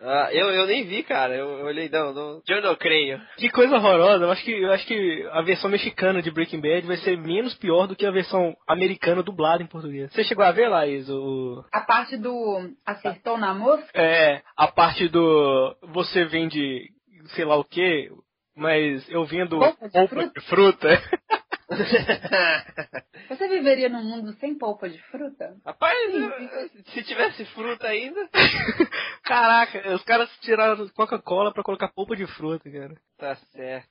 Ah, eu, eu nem vi, cara. Eu, eu olhei, não, não. Eu não creio. Que coisa horrorosa. Eu acho, que, eu acho que a versão mexicana de Breaking Bad vai ser menos pior do que a versão americana dublada em português. Você chegou a ver, Laís, o... A parte do acertou na mosca? É, a parte do você vende sei lá o que, mas eu vendo Polpa de de fruta. Você viveria num mundo sem polpa de fruta? Rapaz, eu- se tivesse fruta ainda. Caraca, os caras tiraram Coca-Cola pra colocar polpa de fruta, cara. Tá certo.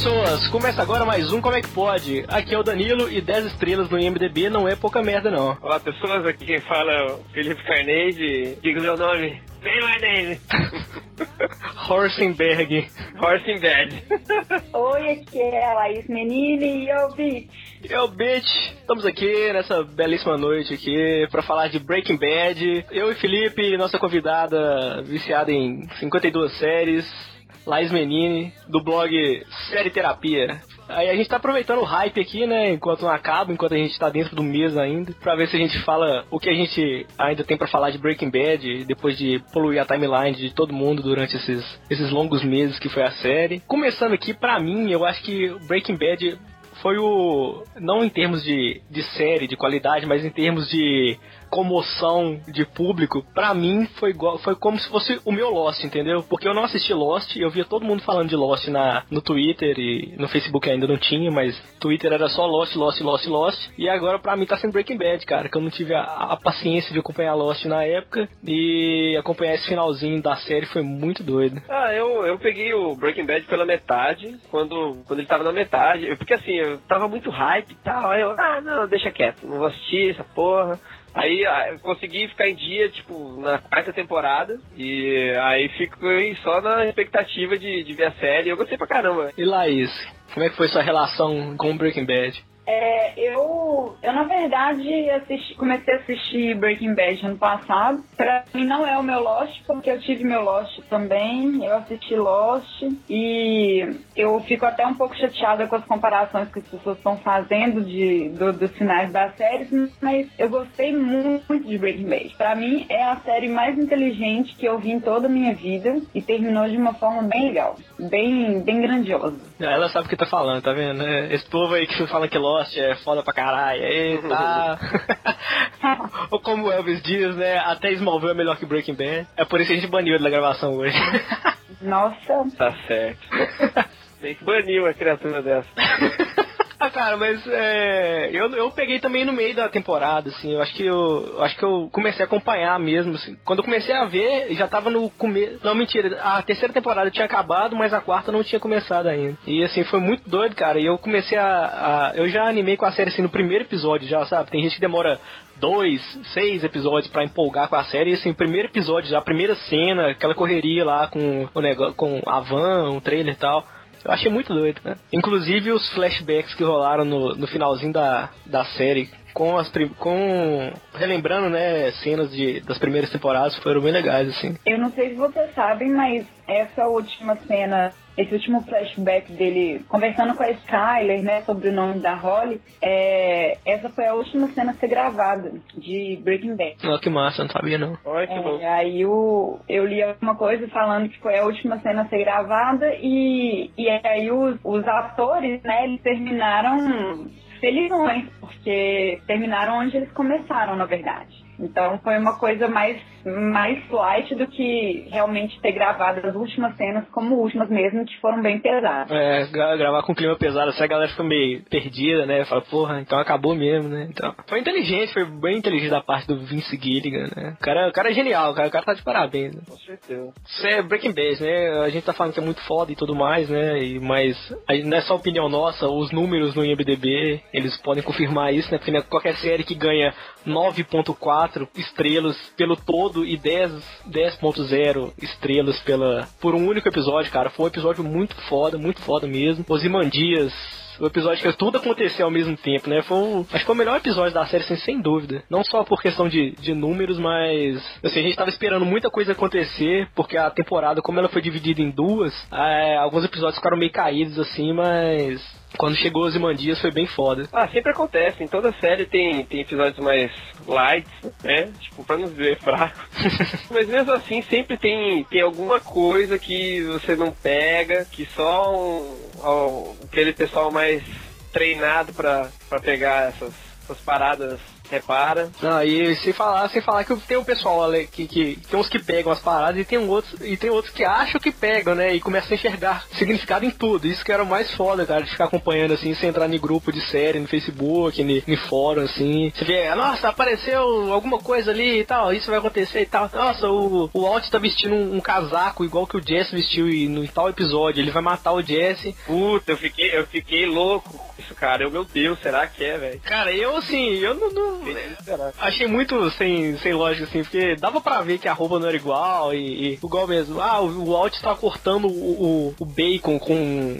Pessoas, começa agora mais um Como é que pode? Aqui é o Danilo e 10 estrelas no IMDB não é pouca merda não. Olá pessoas, aqui quem fala é o Felipe Carnegie. Diga o meu nome. Bem mais dele. Horsenberg. Horse in Bed. Oi, aqui é a Laís Menini e eu vi. Eu, bitch, estamos aqui nessa belíssima noite aqui pra falar de Breaking Bad. Eu e Felipe, nossa convidada viciada em 52 séries, Laís Menini, do blog Série Terapia. Aí a gente tá aproveitando o hype aqui, né, enquanto não acaba, enquanto a gente tá dentro do mês ainda, pra ver se a gente fala o que a gente ainda tem pra falar de Breaking Bad, depois de poluir a timeline de todo mundo durante esses, esses longos meses que foi a série. Começando aqui, pra mim, eu acho que Breaking Bad foi o. Não em termos de, de série, de qualidade, mas em termos de comoção de público, pra mim foi igual, foi como se fosse o meu Lost, entendeu? Porque eu não assisti Lost, eu via todo mundo falando de Lost na, no Twitter e no Facebook ainda não tinha, mas Twitter era só Lost, Lost, Lost, Lost. E agora pra mim tá sendo Breaking Bad, cara, que eu não tive a, a paciência de acompanhar Lost na época e acompanhar esse finalzinho da série foi muito doido. Ah, eu, eu peguei o Breaking Bad pela metade, quando, quando ele tava na metade. Porque assim, eu tava muito hype e tal. Aí eu, ah, não, deixa quieto, não vou assistir essa porra. Aí ah, eu consegui ficar em dia, tipo, na quarta temporada. E aí fiquei só na expectativa de, de ver a série. Eu gostei pra caramba. E Laís, como é que foi sua relação com Breaking Bad? É, eu, eu, na verdade, assisti- comecei a assistir Breaking Bad ano passado. Pra mim não é o meu Lost, porque eu tive meu Lost também. Eu assisti Lost e eu fico até um pouco chateada com as comparações que as pessoas estão fazendo de, do- dos finais das séries, mas eu gostei muito de Breaking Bad. Pra mim é a série mais inteligente que eu vi em toda a minha vida e terminou de uma forma bem legal, bem, bem grandiosa. Ela sabe o que tá falando, tá vendo? É, Esse povo aí que fala que Lost é foda pra caralho, eita. Ou como o Elvis diz, né? Até Smallville é melhor que Breaking Bad. É por isso que a gente baniu ele da gravação hoje. Nossa, Tá certo. Tem que banir uma criatura dessa. Ah, cara, mas é, eu, eu peguei também no meio da temporada, assim. Eu acho que eu, eu acho que eu comecei a acompanhar mesmo. Assim. Quando eu comecei a ver, já tava no começo. Não, mentira. A terceira temporada tinha acabado, mas a quarta não tinha começado ainda. E assim, foi muito doido, cara. E eu comecei a, a- Eu já animei com a série assim no primeiro episódio, já, sabe? Tem gente que demora dois, seis episódios pra empolgar com a série. E assim, o primeiro episódio, já, a primeira cena, aquela correria lá com o negócio, com a van, o trailer e tal. Eu achei muito doido, né? Inclusive os flashbacks que rolaram no, no finalzinho da, da série, com as com relembrando, né, cenas de, das primeiras temporadas, foram bem legais, assim. Eu não sei se vocês sabem, mas essa última cena, esse último flashback dele conversando com a Skyler, né, sobre o nome da Holly, é, essa foi a última cena a ser gravada de Breaking Bad. Ó, que massa, não sabia não. Olha que bom. É, aí o, eu li alguma coisa falando que foi a última cena a ser gravada e, e aí os, os atores, né, eles terminaram felizões, porque terminaram onde eles começaram, na verdade. Então foi uma coisa mais, mais light do que realmente ter gravado as últimas cenas como últimas mesmo, que foram bem pesadas. É, gra- gravar com clima pesado, assim a galera fica meio perdida, né? Fala, porra, então acabou mesmo, né? Então, foi inteligente, foi bem inteligente da parte do Vince Gilligan, né? O cara, o cara é genial, o cara, o cara tá de parabéns, né? Com certeza. Isso é Breaking Bad, né? A gente tá falando que é muito foda e tudo mais, né? E, mas não é só opinião nossa, os números no IMDB eles podem confirmar isso, né? Porque né, qualquer série que ganha 9.4 estrelas pelo todo e 10 10.0 estrelas pela por um único episódio, cara, foi um episódio muito foda, muito foda mesmo. Osimandias o episódio que tudo aconteceu ao mesmo tempo, né? Foi um, acho que foi o melhor episódio da série, assim, sem dúvida. Não só por questão de, de números, mas assim, a gente tava esperando muita coisa acontecer, porque a temporada, como ela foi dividida em duas, é, alguns episódios ficaram meio caídos, assim, mas quando chegou os Imandias foi bem foda. Ah, sempre acontece. Em toda série tem, tem episódios mais light, né? Tipo, pra não dizer fraco. Mas mesmo assim, sempre tem, tem alguma coisa que você não pega, que só um, um, aquele pessoal mais treinado pra, pra pegar essas, essas paradas repara. Não, e sem falar, sem falar que tem o pessoal ali que, que tem uns que pegam as paradas e tem outros e tem outros que acham que pegam, né? E começam a enxergar significado em tudo. Isso que era o mais foda, cara, de ficar acompanhando assim, sem entrar em grupo de série, no Facebook, no fórum, assim. Você vê, nossa, apareceu alguma coisa ali e tal, isso vai acontecer e tal. Nossa, o, o Alt tá vestindo um, um casaco igual que o Jesse vestiu no tal episódio. Ele vai matar o Jesse. Puta, eu fiquei, eu fiquei louco com isso, cara. Eu, meu Deus, será que é, velho? Cara, eu assim, eu não, não Achei muito sem, sem lógica, assim, porque dava pra ver que a roupa não era igual e, e igual mesmo. Ah, o, o Alt tá cortando o, o, o, bacon com.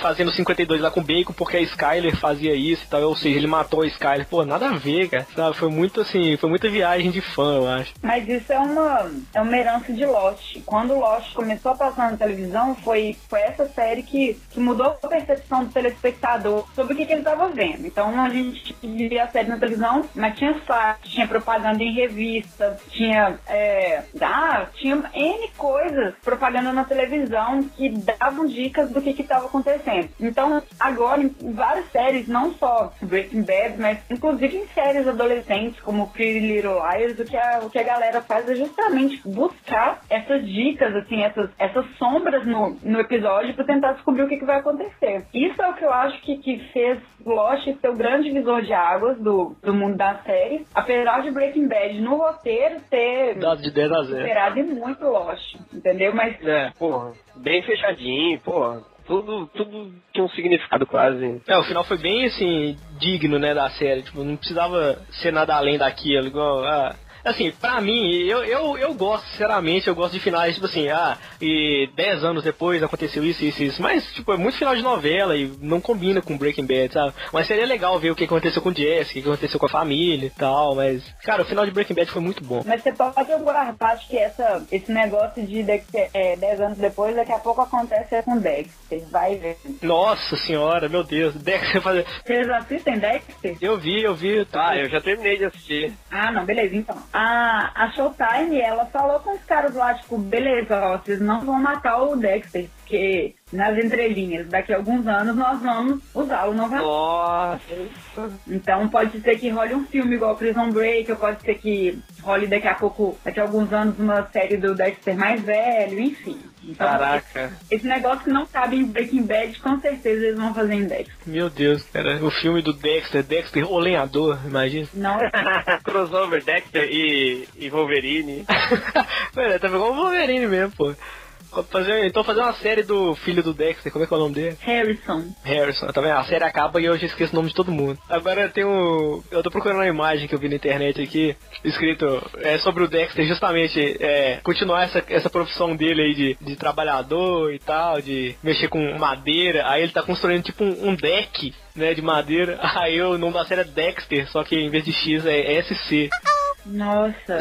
fazendo 52 lá com bacon porque a Skyler fazia isso e tal. Ou seja, ele matou a Skyler. Pô, nada a ver, cara. Sabe? Foi muito assim, foi muita viagem de fã, eu acho. Mas isso é uma, é uma herança de Lost. Quando Lost começou a passar na televisão, foi, foi essa série que, que mudou a percepção do telespectador sobre o que, que ele tava vendo. Então a gente via a série na televisão, mas tinha site, tinha propaganda em revista, tinha, é, ah, tinha N coisas, propaganda na televisão que davam dicas do que estava acontecendo. Então, agora, em várias séries, não só Breaking Bad, mas inclusive em séries adolescentes, como Pretty Little Liars, o que a, o que a galera faz é justamente buscar essas dicas, assim, essas, essas sombras no, no episódio para tentar descobrir o que, que vai acontecer. Isso é o que eu acho que, que fez Lost ser o grande visor de águas do, do mundo da série, apesar de Breaking Bad no roteiro ter dado de 10 a 0. superado e muito Lost, entendeu? Mas é, porra, bem fechadinho, porra. Tudo, tudo tinha um significado quase. É, o final foi bem assim, digno, né, da série. Tipo, não precisava ser nada além daquilo, igual. Ah, Assim, pra mim, eu, eu, eu gosto, sinceramente, eu gosto de finais, tipo assim, ah, e 10 anos depois aconteceu isso, isso, isso. Mas, tipo, é muito final de novela e não combina com Breaking Bad, sabe? Mas seria legal ver o que aconteceu com o Jesse, o que aconteceu com a família e tal, mas, cara, o final de Breaking Bad foi muito bom. Mas você pode guardar, acho que essa, esse negócio de Dexter, é, 10 anos depois, daqui a pouco acontece com Dexter, vai ver. Nossa senhora, meu Deus, Dexter fazer. Vocês assistem Dexter? Eu vi, eu vi. Ah, eu já terminei de assistir. Ah, não, beleza, então a, a Showtime, ela falou com os caras lá, tipo, beleza, ó, vocês não vão matar o Dexter, porque nas entrelinhas, daqui a alguns anos nós vamos usá-lo novamente. Nossa! Então pode ser que role um filme igual Prison Break, ou pode ser que role daqui a pouco, daqui a alguns anos, uma série do Dexter mais velho, enfim. Então, Caraca. Esse, negócio que não cabe em Breaking Bad, com certeza eles vão fazer em Dexter. Meu Deus, cara. O filme do Dexter, Dexter, o lenhador, imagina. Não. Crossover Dexter e, e Wolverine. Mano, tá igual o Wolverine mesmo, pô. Fazer, então fazer uma série do filho do Dexter, como é que é o nome dele? Harrison. Harrison, tá vendo? A série acaba e eu já esqueço o nome de todo mundo. Agora tem um. Eu tô procurando uma imagem que eu vi na internet aqui, escrito é, sobre o Dexter, justamente é, continuar essa, essa profissão dele aí de, de trabalhador e tal, de mexer com madeira. Aí ele tá construindo tipo um, um deck, né, de madeira. Aí o nome da série é Dexter, só que em vez de X é SC. Nossa.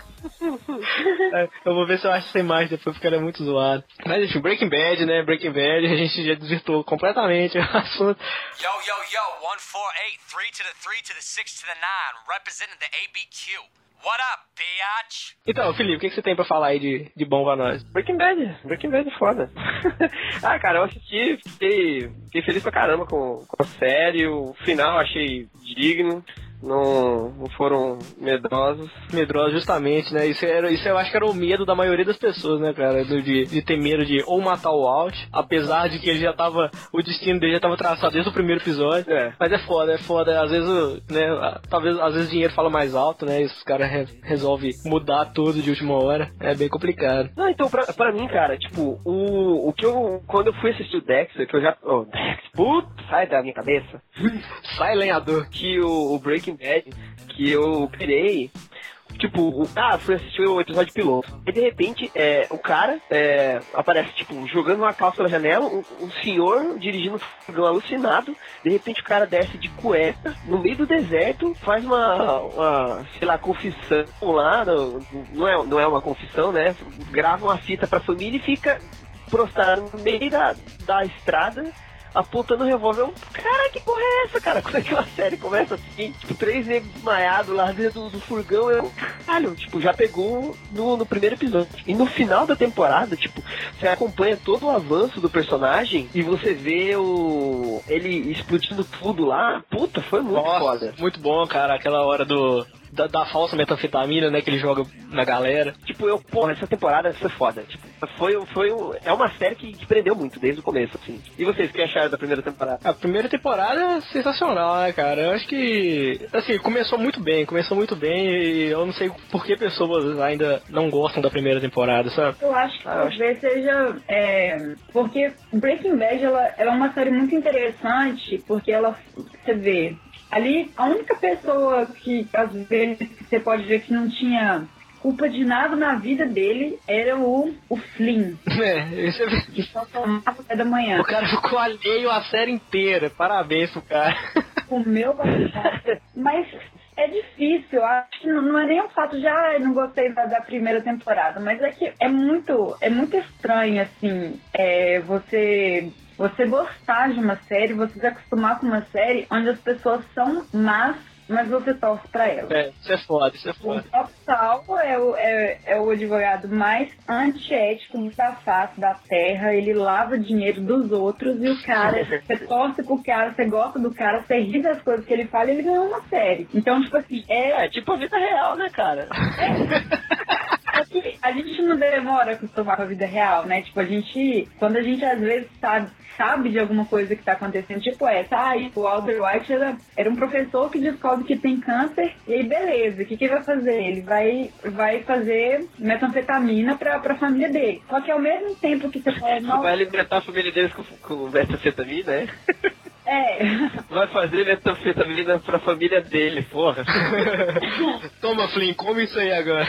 É, eu vou ver se eu acho essa imagem depois, porque ela é muito zoada. Mas enfim, Breaking Bad, né? Breaking Bad, a gente já desvirtuou completamente o assunto. Yo, yo, yo, 148, 3 to the 3 to the 6 to the 9, representing the ABQ. What up, bitch? Então, Felipe, o que, que você tem pra falar aí de, de bom pra nós? Breaking Bad. Breaking Bad é foda. ah, cara, eu assisti, fiquei, fiquei feliz pra caramba com, com a série. O final achei digno. Não, não foram medrosos. Medrosos, justamente, né? Isso, era, isso eu acho que era o medo da maioria das pessoas, né, cara? De, de ter medo de ou matar o Alt, apesar de que ele já tava. O destino dele já tava traçado desde o primeiro episódio. É. Mas é foda, é foda. Às vezes, né? Talvez às vezes o dinheiro fala mais alto, né? E os caras re resolvem mudar tudo de última hora. É bem complicado. Não, então, pra, pra mim, cara, tipo, o, o que eu. Quando eu fui assistir o Dexter, que eu já. Oh, Dexter, puta, sai da minha cabeça. Sai lenhador. Que o, o Breaking Bad, que eu pirei. Tipo, o, ah, fui assistir o episódio piloto. E de repente, é, o cara é, aparece, tipo, jogando uma calça pela janela, um, um senhor dirigindo um alucinado. De repente, o cara desce de cueca no meio do deserto, faz uma, uma sei lá, confissão lá. Não, não, é, não é uma confissão, né? Grava uma fita pra família e fica prostrado no meio da, da estrada apontando o revólver. Eu, cara, que porra é essa, cara? Quando é que uma série começa assim? Tipo, três negros desmaiados lá dentro do, do furgão. Eu, caralho, tipo, já pegou no, no primeiro episódio. E no final da temporada, tipo, você acompanha todo o avanço do personagem e você vê o ele explodindo tudo lá. Puta, foi muito Nossa, foda. Muito bom, cara. Aquela hora do. Da, da falsa metanfetamina, né, que ele joga na galera. Tipo, eu, porra, essa temporada foi foda. Tipo, foi, foi é uma série que, que prendeu muito desde o começo, assim. E vocês, o que acharam da primeira temporada? A primeira temporada é sensacional, né, cara? Eu acho que, assim, começou muito bem, começou muito bem e eu não sei por que pessoas ainda não gostam da primeira temporada, sabe? Eu acho que Ah, talvez seja. é, porque Breaking Bad ela, ela é uma série muito interessante, porque ela. Você vê. Ali, a única pessoa que às vezes você pode ver que não tinha culpa de nada na vida dele era o, o Flynn, É, isso é... que só tomava café da manhã. O cara ficou alheio a série inteira. Parabéns pro cara. o meu. Mas é difícil, acho que não, não é nem o fato de ah, eu não gostei da, da primeira temporada, mas é que é muito, é muito estranho, assim, é, você. Você gostar de uma série, você se acostumar com uma série onde as pessoas são más, mas você torce pra elas. É, isso é foda, isso é O foda. Optal é o, é, é o advogado mais antiético da face da terra. Ele lava dinheiro dos outros e o cara, você torce pro cara, você gosta do cara, você ri das coisas que ele fala e ele ganhou uma série. Então, tipo assim, é, É, tipo a vida real, né, cara? é que a gente não demora a acostumar com a vida real, né? Tipo, a gente, quando a gente às vezes sabe, sabe de alguma coisa que tá acontecendo, tipo essa, ah, tipo, o Walter White era, era um professor que descobre que tem câncer, e aí beleza, o que, que ele vai fazer? Ele vai, vai fazer metanfetamina pra, pra família dele. Só que ao mesmo tempo que você fala, não, Vai alimentar a família deles com, com metanfetamina, né? é. Vai fazer metanfetamina pra família dele, porra. Toma, Flynn, come isso aí agora.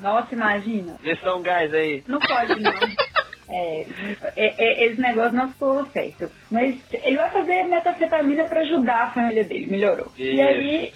Nossa, imagina. Vê só um gás aí. Não pode, não. É, é, é, esse negócio não ficou certo. Mas ele vai fazer metanfetamina pra ajudar a família dele, melhorou. E aí,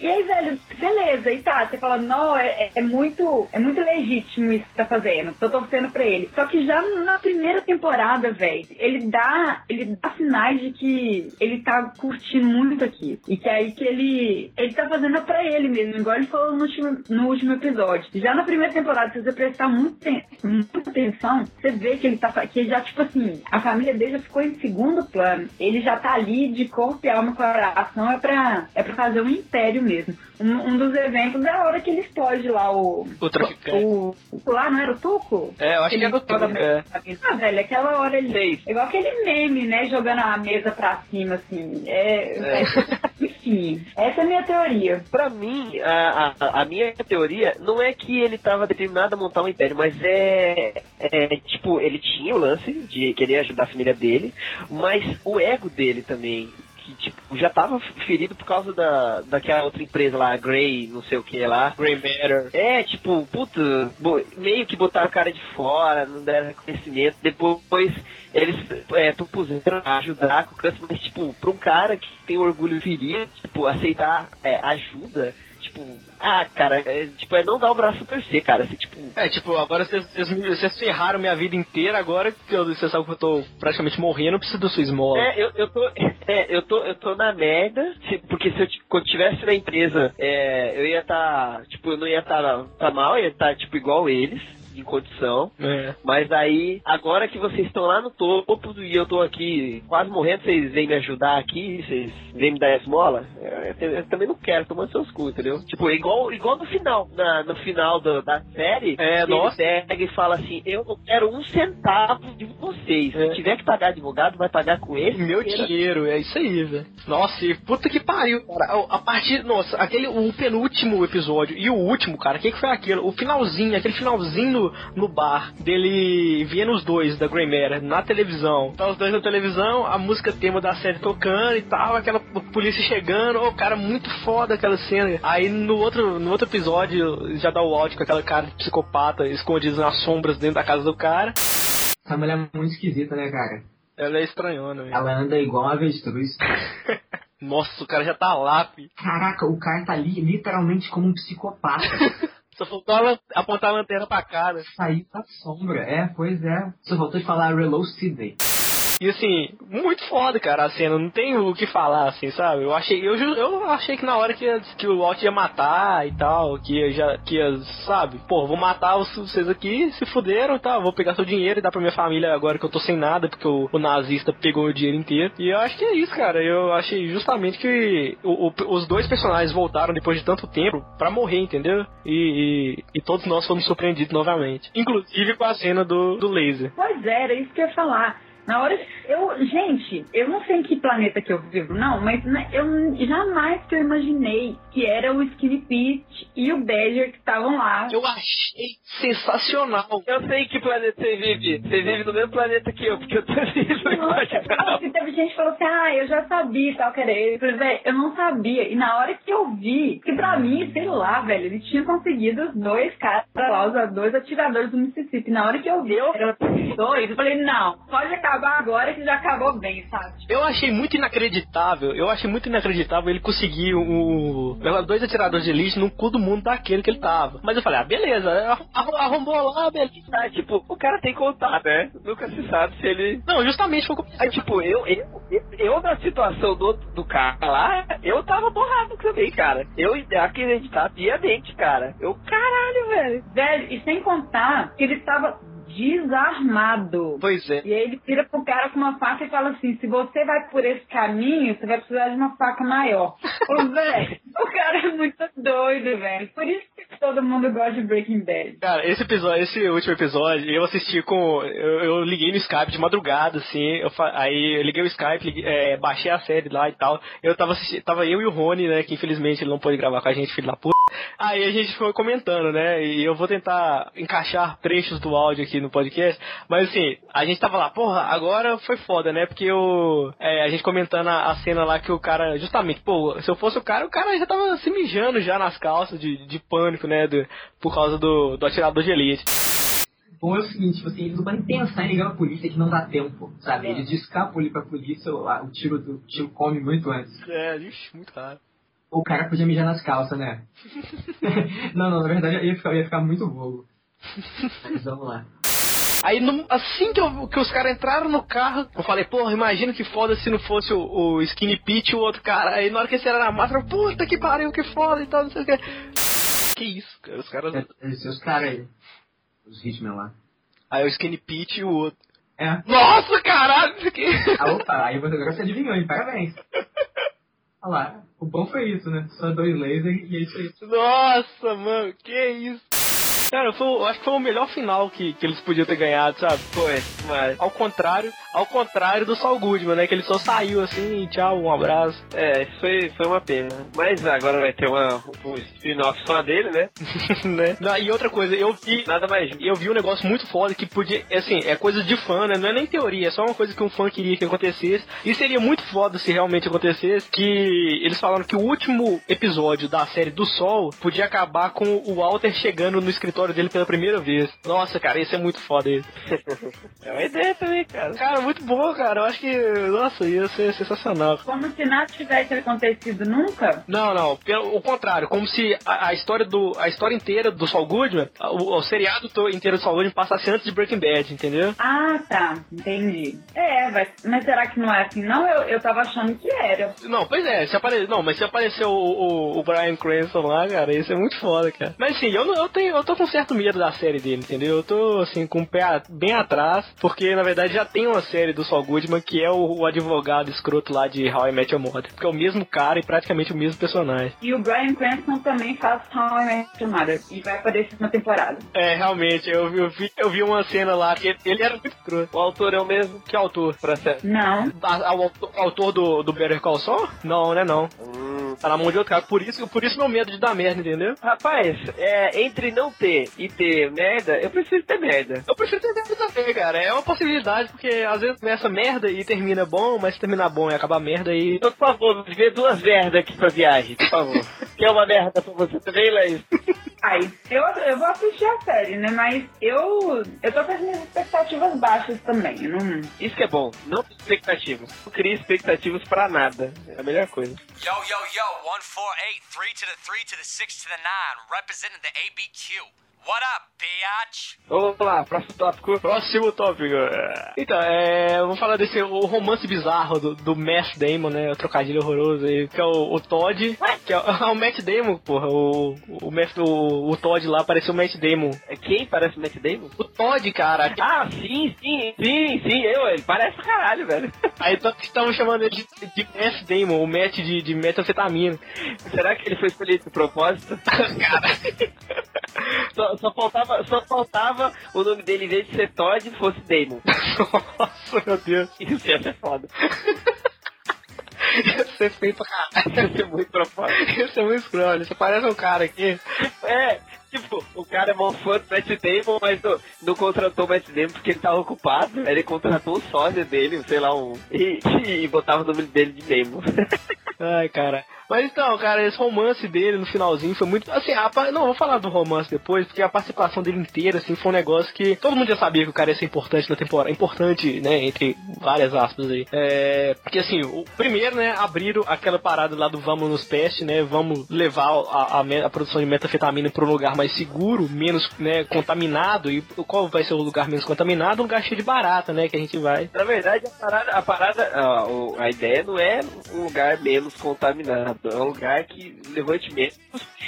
e aí, velho, beleza, e tá, você fala, não, é, é- é muito, é muito legítimo isso que tá fazendo, tô torcendo pra ele. Só que já na primeira temporada, velho, ele dá, ele dá sinais de que ele tá curtindo muito aqui. E que aí que ele, ele tá fazendo pra ele mesmo, igual ele falou no último, no último episódio. Já na primeira temporada, se você prestar muito, muita atenção, você vê que ele tá, que já, tipo assim, a família dele já ficou em segundo plano. Ele já tá ali de corpo e alma, coração, é pra, é pra fazer um império mesmo. Um, um dos eventos é a hora que ele explode lá o... O traficante. O, o- lá, não era o Tuco? É, eu acho que Ele é do joga tudo. a É. Ah, velho, aquela hora ele... Seis. Igual aquele meme, né? Jogando a mesa pra cima, assim. É... É. Enfim, essa é a minha teoria. Pra mim, a, a, a minha teoria não é que ele tava determinado a montar um império, mas é, é, Tipo, ele tinha o lance de querer ajudar a família dele, mas o ego dele também. Que, tipo, já tava ferido por causa da, daquela outra empresa lá, Grey, não sei o que lá. Grey Matter. É, tipo, puta, meio que botaram o cara de fora, não deram reconhecimento. Depois eles é, propuseram ajudar com o câncer, mas, tipo, pra um cara que tem orgulho ferido, tipo, aceitar é, ajuda, tipo, ah, cara, é, tipo, é não dar o braço a torcer, cara. Assim, tipo, É, tipo, agora vocês, vocês, vocês ferraram minha vida inteira, agora que eu, você sabe que eu tô praticamente morrendo, eu preciso da sua esmola. É, eu, eu tô. É, eu tô, eu tô na merda, porque se eu tivesse na empresa, é, eu ia estar, tipo, eu não ia estar tá, mal, eu ia estar, tipo, igual eles. Em condição. É. Mas aí, agora que vocês estão lá no topo e eu tô aqui quase morrendo, vocês vêm me ajudar aqui, vocês vêm me dar esmola, eu, eu- eu também não quero tomar seus cu, entendeu? Tipo, é igual, igual no final, na- no final do- da série, É, ele pega e fala assim, eu não quero um centavo de vocês. É. Se tiver que pagar advogado, vai pagar com esse. Meu dinheiro, é isso aí, velho. Nossa, e puta que pariu, cara. A, a partir, nossa, aquele, o penúltimo episódio e o último, cara, o que, que foi aquilo? O finalzinho, aquele finalzinho no, no bar, dele vendo os dois da Grey Matter na televisão. Tá os dois na televisão, a música tema da série tocando e tal, aquela polícia chegando, ô, cara, muito foda aquela cena. Aí no outro, no outro episódio já dá o áudio com aquela cara de psicopata escondido nas sombras dentro da casa do cara. Essa mulher é muito esquisita, né, cara? Ela é estranhona, velho. Ela anda igual uma avestruz. Nossa, o cara já tá lá, fi. Caraca, o cara tá ali literalmente como um psicopata. Só faltou ela apontar a lanterna pra cara. Saiu da sombra. É, pois é. Só faltou falar Reload. E assim, muito foda, cara, a cena. Não tem o que falar, assim, sabe? Eu achei, eu, eu achei que na hora que, que o Walt ia matar e tal, que já, que ia, sabe? Pô, vou matar os- vocês aqui, se fuderam e tal. Vou pegar seu dinheiro e dar pra minha família agora que eu tô sem nada, porque o, o nazista pegou o dinheiro inteiro. E eu acho que é isso, cara. Eu achei justamente que o- o- os dois personagens voltaram depois de tanto tempo pra morrer, entendeu? E, e, e todos nós fomos surpreendidos novamente. Inclusive com a cena do, do laser. Pois é, era isso que eu ia falar. Na hora. Eu, gente, eu não sei em que planeta que eu vivo, não, mas né, eu jamais que eu imaginei que era o Skinny Pete e o Badger que estavam lá. Eu achei sensacional. Eu sei em que planeta você vive. Você vive no mesmo planeta que eu, porque eu tô vivo Nossa, teve gente que falou assim, ah, eu já sabia e tal, que era ele. Eu falei, velho, eu não sabia. E na hora que eu vi, que pra mim, sei lá, velho, ele tinha conseguido os dois caras lá, os dois atiradores do Mississippi. Na hora que eu vi, eu era dois, eu falei, não, pode acabar agora que já acabou bem, sabe? Eu achei muito inacreditável, eu achei muito inacreditável ele conseguir o. dois atiradores de elite no cu do mundo daquele que ele tava. Mas eu falei, ah, beleza, arrum- arrombou lá, beleza. Ah, tipo, o cara tem contato, né? Nunca se sabe se ele. Não, justamente foi Aí, tipo, eu, eu, eu, eu na situação do, do cara lá, eu tava borrado também, cara. Eu acreditar piamente, cara. Eu, caralho, velho. Velho, e sem contar que ele estava desarmado. Pois é. E aí ele vira pro cara com uma faca e fala assim: se você vai por esse caminho, você vai precisar de uma faca maior. Ô, velho, o cara é muito doido, velho. Por isso que todo mundo gosta de Breaking Bad. Cara, esse episódio, esse último episódio, eu assisti com. Eu, eu liguei no Skype de madrugada, assim. Eu, aí eu liguei o Skype, liguei- é, baixei a série lá e tal. Eu tava assistindo, tava eu e o Rony, né? Que infelizmente ele não pôde gravar com a gente, filho da puta. Aí a gente foi comentando, né? E eu vou tentar encaixar trechos do áudio aqui no podcast. Mas assim, a gente tava lá, porra, agora foi foda, né? Porque o. é, a gente comentando a, a cena lá que o cara, justamente, pô, se eu fosse o cara, o cara já tava se mijando já nas calças de, de pânico, né? do- por causa do, do atirador de elite. Bom, é o seguinte, tipo assim, eles não podem pensar em ligar pra polícia que não dá tempo, sabe? Eles escapam ali pra polícia, o, a- tiro do tiro come muito antes. É, ixi, muito raro. O cara podia mijar nas calças, né? não, não, na verdade ia ficar, ia ficar muito bobo. Mas vamos lá. Aí, no- assim que, eu- que os caras entraram no carro, eu falei, porra, imagina que foda se não fosse o, o Skinny Pete e o outro cara. Aí na hora que esse era na máscara, puta que pariu, que foda e tal, não sei o que. Que isso, cara, os caras. É, Esses os caras aí. Os Hitman lá. Aí o Skinny Pete e o outro. É. Nossa, caralho, isso aqui. Ah, opa, aí você agora você adivinhou, hein? Parabéns. Olha lá, o bom foi isso, né? Só dois lasers e é isso aí. Nossa, mano, que isso. Cara, foi, eu acho que foi o melhor final que, que eles podiam ter ganhado, sabe? Foi, mas. Ao contrário, ao contrário do Saul Goodman, né? Que ele só saiu assim, tchau, um abraço. É, isso foi, foi uma pena. Mas agora vai ter uma, um spin-off só dele, né? né? Não, e outra coisa, eu vi. Nada mais. Eu vi um negócio muito foda que podia, assim, é coisa de fã, né? Não é nem teoria, é só uma coisa que um fã queria que acontecesse. E seria muito foda se realmente acontecesse. Que eles falaram que o último episódio da série do Sol podia acabar com o Walter chegando no escritório dele pela primeira vez. Nossa, cara, isso é muito foda isso. É uma ideia também, cara. Cara, muito bom, cara. Eu acho que, nossa, ia ser sensacional. Como se nada tivesse acontecido nunca. Não, não, pelo o contrário, como se a, a história do a história inteira do Saul Goodman, o, o seriado inteiro do Saul Goodman passasse antes de Breaking Bad, entendeu? Ah, tá. Entendi. É, vai- mas será que não é assim? Não, eu, eu tava achando que era. Não, pois é, se apare... não, mas se aparecer o, o, o Brian Cranston lá, cara, isso é muito foda, cara. Mas sim, eu, não- eu tenho, eu tô com certo medo da série dele, entendeu? Eu tô, assim, com o pé bem atrás, porque na verdade já tem uma série do Saul Goodman que é o, o advogado escroto lá de How I Met Your Mother, que é o mesmo cara e praticamente o mesmo personagem. E o Brian Cranston também faz How I Met Your Mother. E vai aparecer na temporada. É, realmente, eu, vi- eu, vi, eu vi uma cena lá que ele, ele era muito escroto. O autor é o mesmo. Que autor? Pra ser. Não. A- a- o autor, o autor do, do Better Call Saul? Não, né não. Hum. Tá na mão de outro cara. Por isso, por isso meu medo de dar merda, entendeu? Rapaz, é, entre não ter e ter merda, eu preciso ter merda. Eu prefiro ter merda também, cara. É uma possibilidade, porque às vezes começa merda e termina bom, mas se terminar bom e acabar merda e. Então, por favor, vê duas merdas aqui pra viagem, por favor. Quer uma merda pra você também, Laís? Aí, eu, eu vou assistir a série, né? Mas eu, eu tô com as minhas expectativas baixas também. Não... Isso que é bom, não tem expectativas. Não cria expectativas pra nada. É a melhor coisa. Yo, yo, yo, 148, 3 to the 3 to the 6 to the 9, representing the ABQ. What up, biatch? Vamos lá, próximo tópico. Próximo tópico. Então, é. Vamos falar desse o romance bizarro do, do Matt Damon, né? O trocadilho horroroso aí, que é o, o Todd. Que é o, o Matt Damon, porra. O, o, Matt- o, o Todd lá pareceu o Matt Damon. É Quem parece o Matt Damon? O Todd, cara. Ah, sim, sim, sim, sim, eu, ele parece caralho, velho. Aí estavam chamando ele de, de Matt Damon, o Matt de, de metanfetamina. Será que ele foi escolhido de propósito? cara. Só, só faltava, só faltava o nome dele, em vez de ser Todd, fosse Damon. Nossa, meu Deus. Isso ia ser foda. Ia ser feio pra caralho. Ia ser muito propósito. Ia ser muito escroto. Você parece um cara aqui. É, tipo, o cara é mó fã do Matt Damon, mas não, não contratou o Matt Damon porque ele tava ocupado. Ele contratou um sósia dele, sei lá, um. E, e botava o nome dele de Damon. Ai, cara. Mas então, cara, esse romance dele no finalzinho foi muito. Assim, a não, vou falar do romance depois, porque a participação dele inteira, assim, foi um negócio que todo mundo já sabia que o cara ia ser importante na temporada. Importante, né, entre várias aspas aí. É. Porque assim, o primeiro, né, abriram aquela parada lá do vamos nos peste, né? Vamos levar a, a, a produção de metafetamina para um lugar mais seguro, menos, né, contaminado. E qual vai ser o lugar menos contaminado? Um lugar cheio de barata, né? Que a gente vai. Na verdade, a parada, a, parada a, a ideia não é um lugar menos contaminado, é um lugar que levante menos.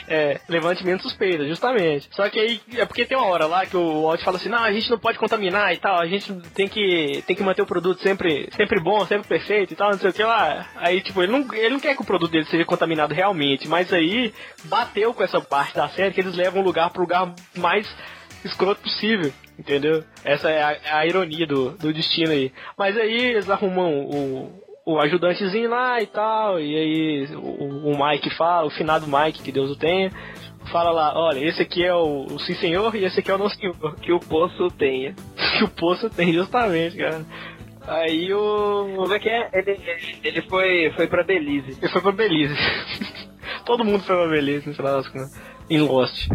É, levante menos suspeita, justamente. Só que aí, é porque tem uma hora lá que o Walt fala assim, não, a gente não pode contaminar e tal, a gente tem que, tem que manter o produto sempre, sempre bom, sempre perfeito e tal, não sei o que lá. Aí, tipo, ele não, ele não quer que o produto dele seja contaminado realmente, mas aí bateu com essa parte da série que eles levam o lugar pro lugar mais escroto possível. Entendeu? Essa é a, é a ironia do, do destino aí. Mas aí eles arrumam o, o ajudantezinho lá e tal, e aí o, o Mike fala, o finado Mike, que Deus o tenha, fala lá, olha, esse aqui é o, o sim senhor e esse aqui é o não senhor. Que o poço tenha. Que o poço tem justamente, cara. Aí o. Como é que é? Ele, ele foi, foi pra Belize. Ele foi pra Belize. Todo mundo foi pra Belize, no final das contas. Em Lost.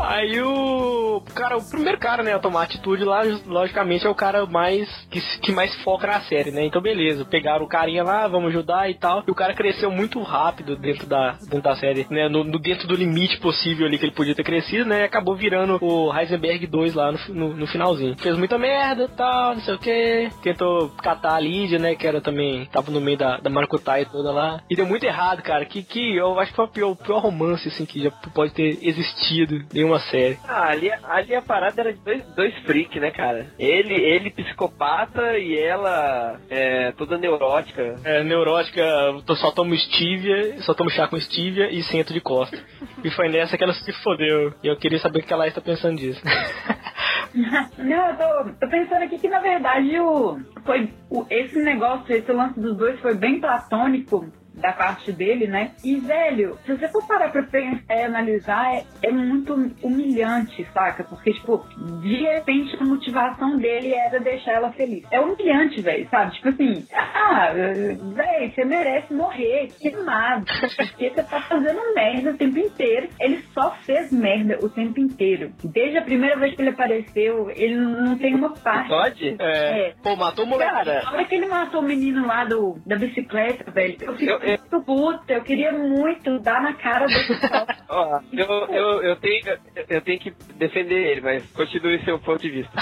Aí o cara, o primeiro cara, né, a tomar atitude lá, logicamente é o cara mais que, que mais foca na série, né? Então beleza, pegaram o carinha lá, vamos ajudar e tal. E o cara cresceu muito rápido dentro da, dentro da série, né? No, no- dentro do limite possível ali que ele podia ter crescido, né? E acabou virando o Heisenberg 2 lá no, no, no finalzinho. Fez muita merda e tal, não sei o que. Tentou catar a Lídia, né? Que era também, tava no meio da, da maracutaia toda lá. E deu muito errado, cara. Que, que eu acho que foi o pior, o pior romance, assim, que já pode ter existido uma série. Ah, ali, ali a parada era de dois, dois freaks, né, cara? Ele, ele psicopata e ela é, toda neurótica. É, neurótica, eu só tomo stevia, só tomo chá com stevia e sento de costa. E foi nessa que ela se fodeu. E eu queria saber o que ela está pensando disso. Não, eu tô, tô pensando aqui que na verdade o, foi, o, esse negócio, esse lance dos dois foi bem platônico da parte dele, né? E, velho, se você for parar pra é, analisar, é, é muito humilhante, saca? Porque, tipo, de repente a motivação dele era deixar ela feliz. É humilhante, velho, sabe? Tipo assim, ah, velho, você merece morrer, queimado. Porque você tá fazendo merda o tempo inteiro. Ele só fez merda o tempo inteiro. Desde a primeira vez que ele apareceu, ele não tem uma parte. Todd? É. É. Pô, matou o moleque. Cara, Na hora que ele matou o menino lá do, da bicicleta, velho, eu fiquei eu- muito puta. Eu queria muito dar na cara desse ó, eu, eu, eu, tenho, eu tenho que defender ele, mas continue seu ponto de vista.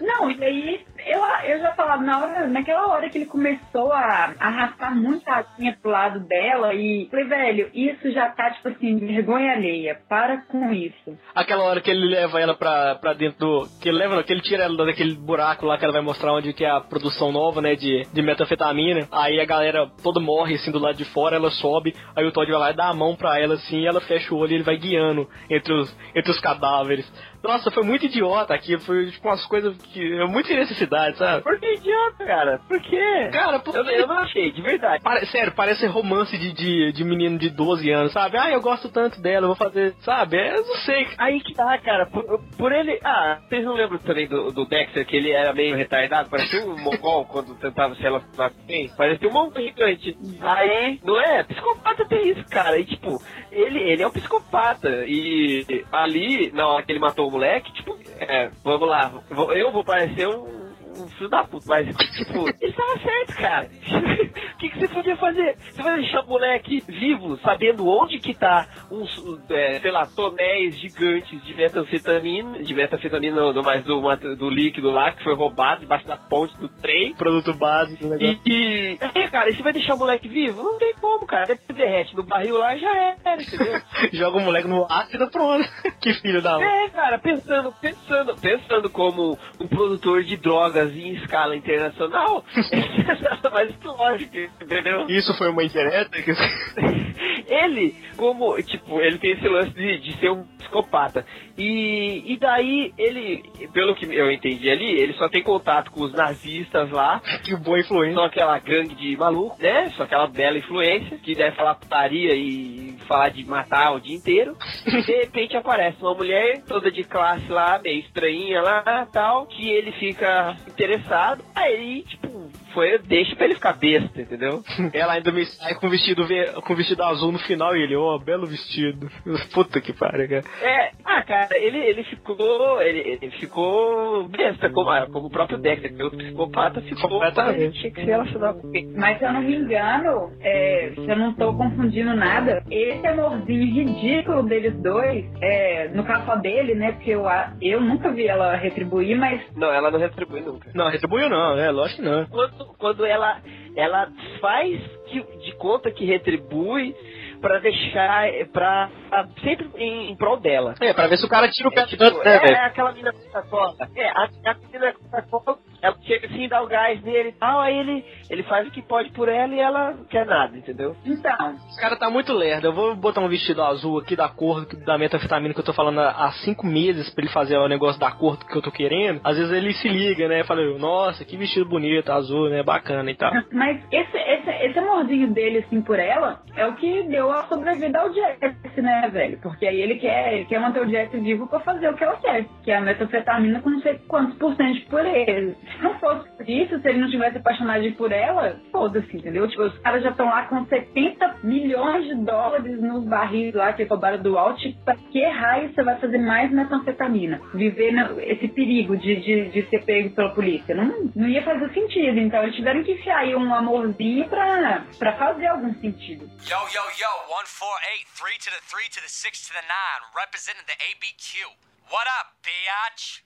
Não, e aí eu, eu já falava, na hora, naquela hora que ele começou a arrastar muito a asinha pro lado dela e falei, velho, isso já tá, tipo assim, vergonha alheia. Para com isso. Aquela hora que ele leva ela pra, pra dentro do. Que ele leva, não, que ele tira ela daquele buraco lá que ela vai mostrar onde que é a produção nova, né? De, de metanfetamina. Aí a galera toda morre assim do lado de fora, ela sobe, aí o Todd vai lá e dá a mão pra ela assim, e ela fecha o olho e ele vai guiando entre os, entre os cadáveres. Nossa, foi muito idiota aquilo, foi tipo umas coisas que. Muito sem necessidade, sabe? Por que idiota, cara? Por quê? Cara, por Eu, eu não achei, de verdade. Pare- sério, parece romance de, de, de menino de 12 anos, sabe? Ah, eu gosto tanto dela, eu vou fazer, sabe? É, Eu não sei. Aí que tá, cara. Por, por ele. Ah, vocês não lembram também do, do Dexter, que ele era meio retardado? Parecia um mongol quando tentava se relacionar com quem? Parecia um mongol gigante. Aí, não é? Psicopata tem isso, cara. E tipo, ele, ele é um psicopata. E ali, na hora que ele matou o moleque, tipo, é, vamos lá, eu vou parecer um. Um filho da puta, mas, tipo, ele tava certo, cara. O que, que você podia fazer? Você vai deixar o moleque vivo, sabendo onde que tá uns, é, sei lá, tonéis gigantes de metanfetamina, de metanfetamina não, não, mas do, do líquido lá que foi roubado debaixo da ponte do trem. Produto básico, negócio. E, e é, cara, e você vai deixar o moleque vivo? Não tem como, cara. Derrete no barril lá já era, entendeu? Joga o moleque no ácido pronto. que filho da mãe. É, cara, pensando, pensando, pensando como um produtor de drogas em escala internacional, mais lógico, entendeu? Isso foi uma indireta? Que... Ele, como, tipo, ele tem esse lance de, de ser um psicopata. E, e daí, ele, pelo que eu entendi ali, ele só tem contato com os nazistas lá, que boa influência. são aquela gangue de maluco, né? Só aquela bela influência, que deve falar putaria e falar de matar o dia inteiro. E de repente aparece uma mulher toda de classe lá, meio estranhinha lá, tal, que ele fica interessado. Aí, tipo, foi, deixa pra ele ficar besta, entendeu? Ela ainda me sai com vestido, ve- com vestido azul no final e ele, ó, belo vestido. Puta que pariu, cara. É, ah, cara, ele, ele ficou. Ele, ele ficou besta, como, ah, como o próprio Dexter, que é outro psicopata ficou. Completamente. Ele tinha que se relacionar com quem. Mas se eu não me engano, é, se eu não tô confundindo nada, esse amorzinho ridículo deles dois, é, no caso só dele, né? Porque eu, eu nunca vi ela retribuir, mas Não, ela não retribui nunca. Não, retribuiu não, é, lógico que não. Quando, quando ela, ela faz de, de conta que retribui pra deixar. pra. pra- sempre em, em prol dela. É, pra ver se o cara tira o pé É, de tipo, canto, né, é, velho? aquela mina Coca-Cola. É, a, a menina Coca-Cola, ela chega assim, dá o gás nele e tal, aí ele, ele faz o que pode por ela e ela não quer nada, entendeu? então, Esse cara tá muito lerdo. Eu vou botar um vestido azul aqui da cor da metanfetamina que eu tô falando há cinco meses pra ele fazer o negócio da cor que eu tô querendo. Às vezes ele se liga, né? Fala, nossa, que vestido bonito, azul, né? Bacana e tal. mas esse, esse, esse amorzinho dele, assim, por ela, é o que deu a sobrevida ao Jesse, né, velho? Porque aí ele quer, ele quer manter o Jesse vivo pra fazer o que ela quer, que é a metanfetamina com não sei quantos por cento de pureza. Se não fosse por isso, se ele não tivesse apaixonado por ela, foda-se, entendeu? Tipo, os caras já estão lá com 70 milhões de dólares nos barris lá que roubaram do Alt. Pra que raio você vai fazer mais metanfetamina? Viver no- esse perigo de, de, de ser pego pela polícia? Não, não ia fazer sentido. Então eles tiveram que enfiar aí um amorzinho pra, pra fazer algum sentido. Yo, yo, yo, 148, 3 to the 3 to the 6 to the 9, representing the ABQ. What up?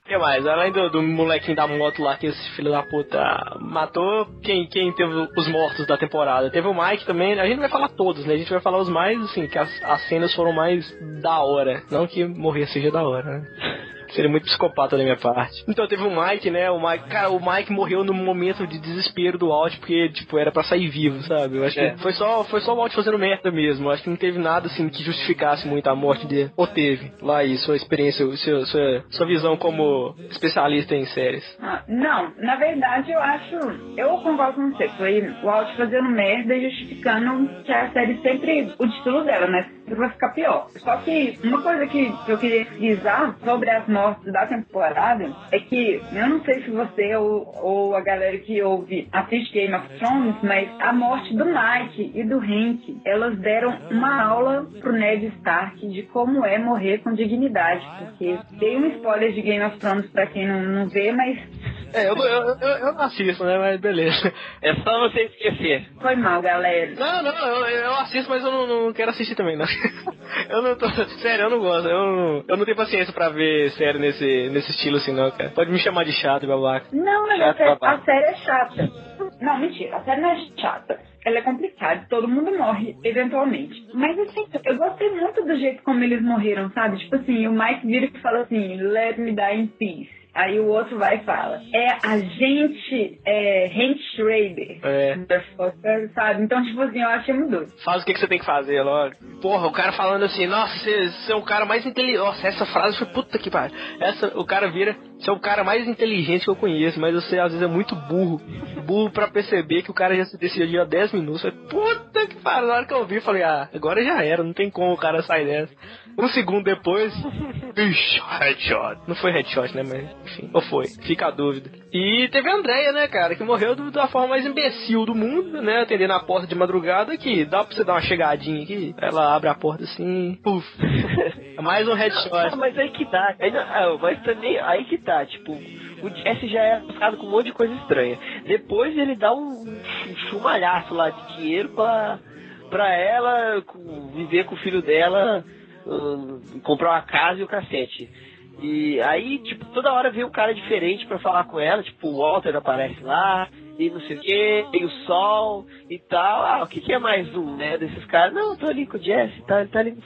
O que mais? Além do, do molequinho da moto lá que esse filho da puta matou, quem, quem teve os mortos da temporada? Teve o Mike também, a gente vai falar todos, né? A gente vai falar os mais, assim, que as, as cenas foram mais da hora. Não que morrer seja da hora, né? Seria muito psicopata da minha parte. Então teve o Mike, né? O Mike, cara, o Mike morreu no momento de desespero do Alt, porque, tipo, era pra sair vivo, sabe? Eu acho É. que foi só, foi só o Alt fazendo merda mesmo. Eu acho que não teve nada, assim, que justificasse muito a morte dele. Ou teve? Lá aí, sua experiência, sua, sua, sua visão como especialista em séries. Ah, não, na verdade eu acho. Eu concordo com você. Foi o Alt fazendo merda e justificando que a série sempre. O título dela, né? Vai ficar pior. Só que uma coisa que eu queria frisar sobre as mortes da temporada é que eu não sei se você ou, ou a galera que ouve assiste Game of Thrones, mas a morte do Mike e do Hank, elas deram uma aula pro Ned Stark de como é morrer com dignidade. Porque dei um spoiler de Game of Thrones pra quem não, não vê, mas É, eu, eu, eu, eu não assisto, né? Mas beleza. É só você esquecer. foi mal, galera. Não, não, eu, eu assisto, mas eu não, não quero assistir também, não. Eu não tô. Sério, eu não gosto. Eu não, eu não tenho paciência pra ver série nesse, nesse estilo assim, não, cara. Pode me chamar de chato, babaca. Não, mas a Chato, série, babaca. a série é chata. Não, mentira, a série não é chata. Ela é complicada, todo mundo morre, eventualmente. Mas assim, eu gostei muito do jeito como eles morreram, sabe? Tipo assim, o Mike vira e fala assim, let me die in peace. Aí o outro vai e fala, é a gente, é, Hank Schrader. É. Sabe? Então, tipo assim, eu achei muito doido. Faz o que, que você tem que fazer, logo. Porra, o cara falando assim, nossa, você, você é o cara mais inteligente. Nossa, essa frase foi puta que pariu. Essa, o cara vira, você é o cara mais inteligente que eu conheço, mas você às vezes é muito burro. Burro pra perceber que o cara já se decidiu há 10 minutos. Falei, puta que pariu. Na hora que eu vi, eu falei, ah, agora já era, não tem como o cara sair dessa. Um segundo depois, ixi, headshot. Não foi headshot, né, mas enfim, ou foi, fica a dúvida. E teve a Andrea, né, cara, que morreu da forma mais imbecil do mundo, né, atendendo a porta de madrugada, que dá pra você dar uma chegadinha aqui, ela abre a porta assim, puf. Mais um Ah, headshot. mas aí que tá. Aí não- ah, mas também aí que tá, tipo, o Jesse já é buscado com um monte de coisa estranha. Depois ele dá um, um chumalhaço lá de dinheiro pra, pra ela viver com o filho dela, hum, comprar uma casa e o cacete. E aí, tipo, toda hora vem um cara diferente pra falar com ela, tipo, o Walter aparece lá, e não sei o que, tem o sol e tal. Ah, o que, que é mais um, né, desses caras? Não, eu tô ali com o Jesse, tá, ele tá ali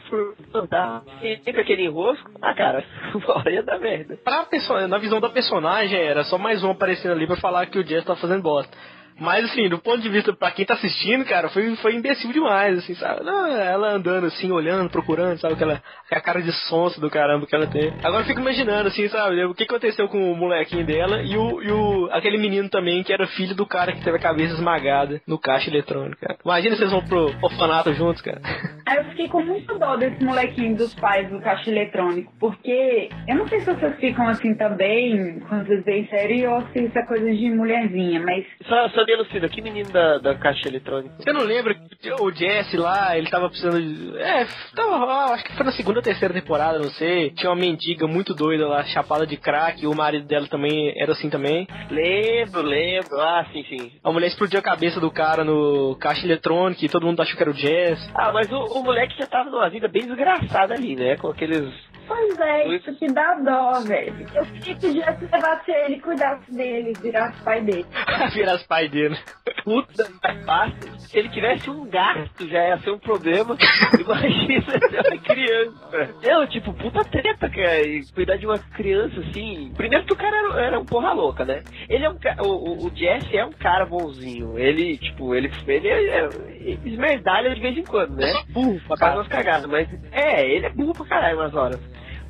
no tá. E sempre aquele enrosco. Ah, cara, ia dar merda. Pra perso- na visão da personagem, era só mais um aparecendo ali pra falar que o Jess tá fazendo bosta. Mas assim, do ponto de vista pra quem tá assistindo, cara, foi, foi imbecil demais, assim, sabe? Não, ela andando assim, olhando, procurando, sabe? Aquela, aquela cara de sonso do caramba que ela tem. Agora eu fico imaginando, assim, sabe? O que aconteceu com o molequinho dela e o, e o aquele menino também que era filho do cara que teve a cabeça esmagada no caixa eletrônico, cara. Imagina vocês vão pro orfanato juntos, cara. Aí eu fiquei com muito dó desse molequinho dos pais do caixa eletrônico, porque eu não sei se vocês ficam assim também, quando vocês veem série, ou se isso é coisa de mulherzinha, mas Só, só me elucida, que menino da, da caixa eletrônica? Você não lembra que o Jesse lá, ele tava precisando de. É, tava lá, acho que foi na segunda ou terceira temporada, não sei. Tinha uma mendiga muito doida lá, chapada de crack, e o marido dela também era assim também. Lembro, lembro. Ah, sim, sim. A mulher explodiu a cabeça do cara no caixa eletrônico e todo mundo achou que era o Jesse. Ah, mas o, o moleque já tava numa vida bem desgraçada ali, né? Com aqueles. Pois é, isso que dá dó, velho. Eu queria que o Jesse levasse ele, cuidasse dele, virasse pai dele. Virar as pais dele. Puta, mais fácil. Se ele tivesse um gato, já ia ser um problema. Imagina uma criança. Eu, tipo, puta treta, cara. E cuidar de uma criança assim. Primeiro que o cara era, era um porra louca, né? Ele é um ca- o, o, o Jesse é um cara bonzinho. Ele, tipo, ele, ele é, é esmerdalha de vez em quando, né? Burro, Faz umas cagadas, mas. É, ele é burro pra caralho umas horas.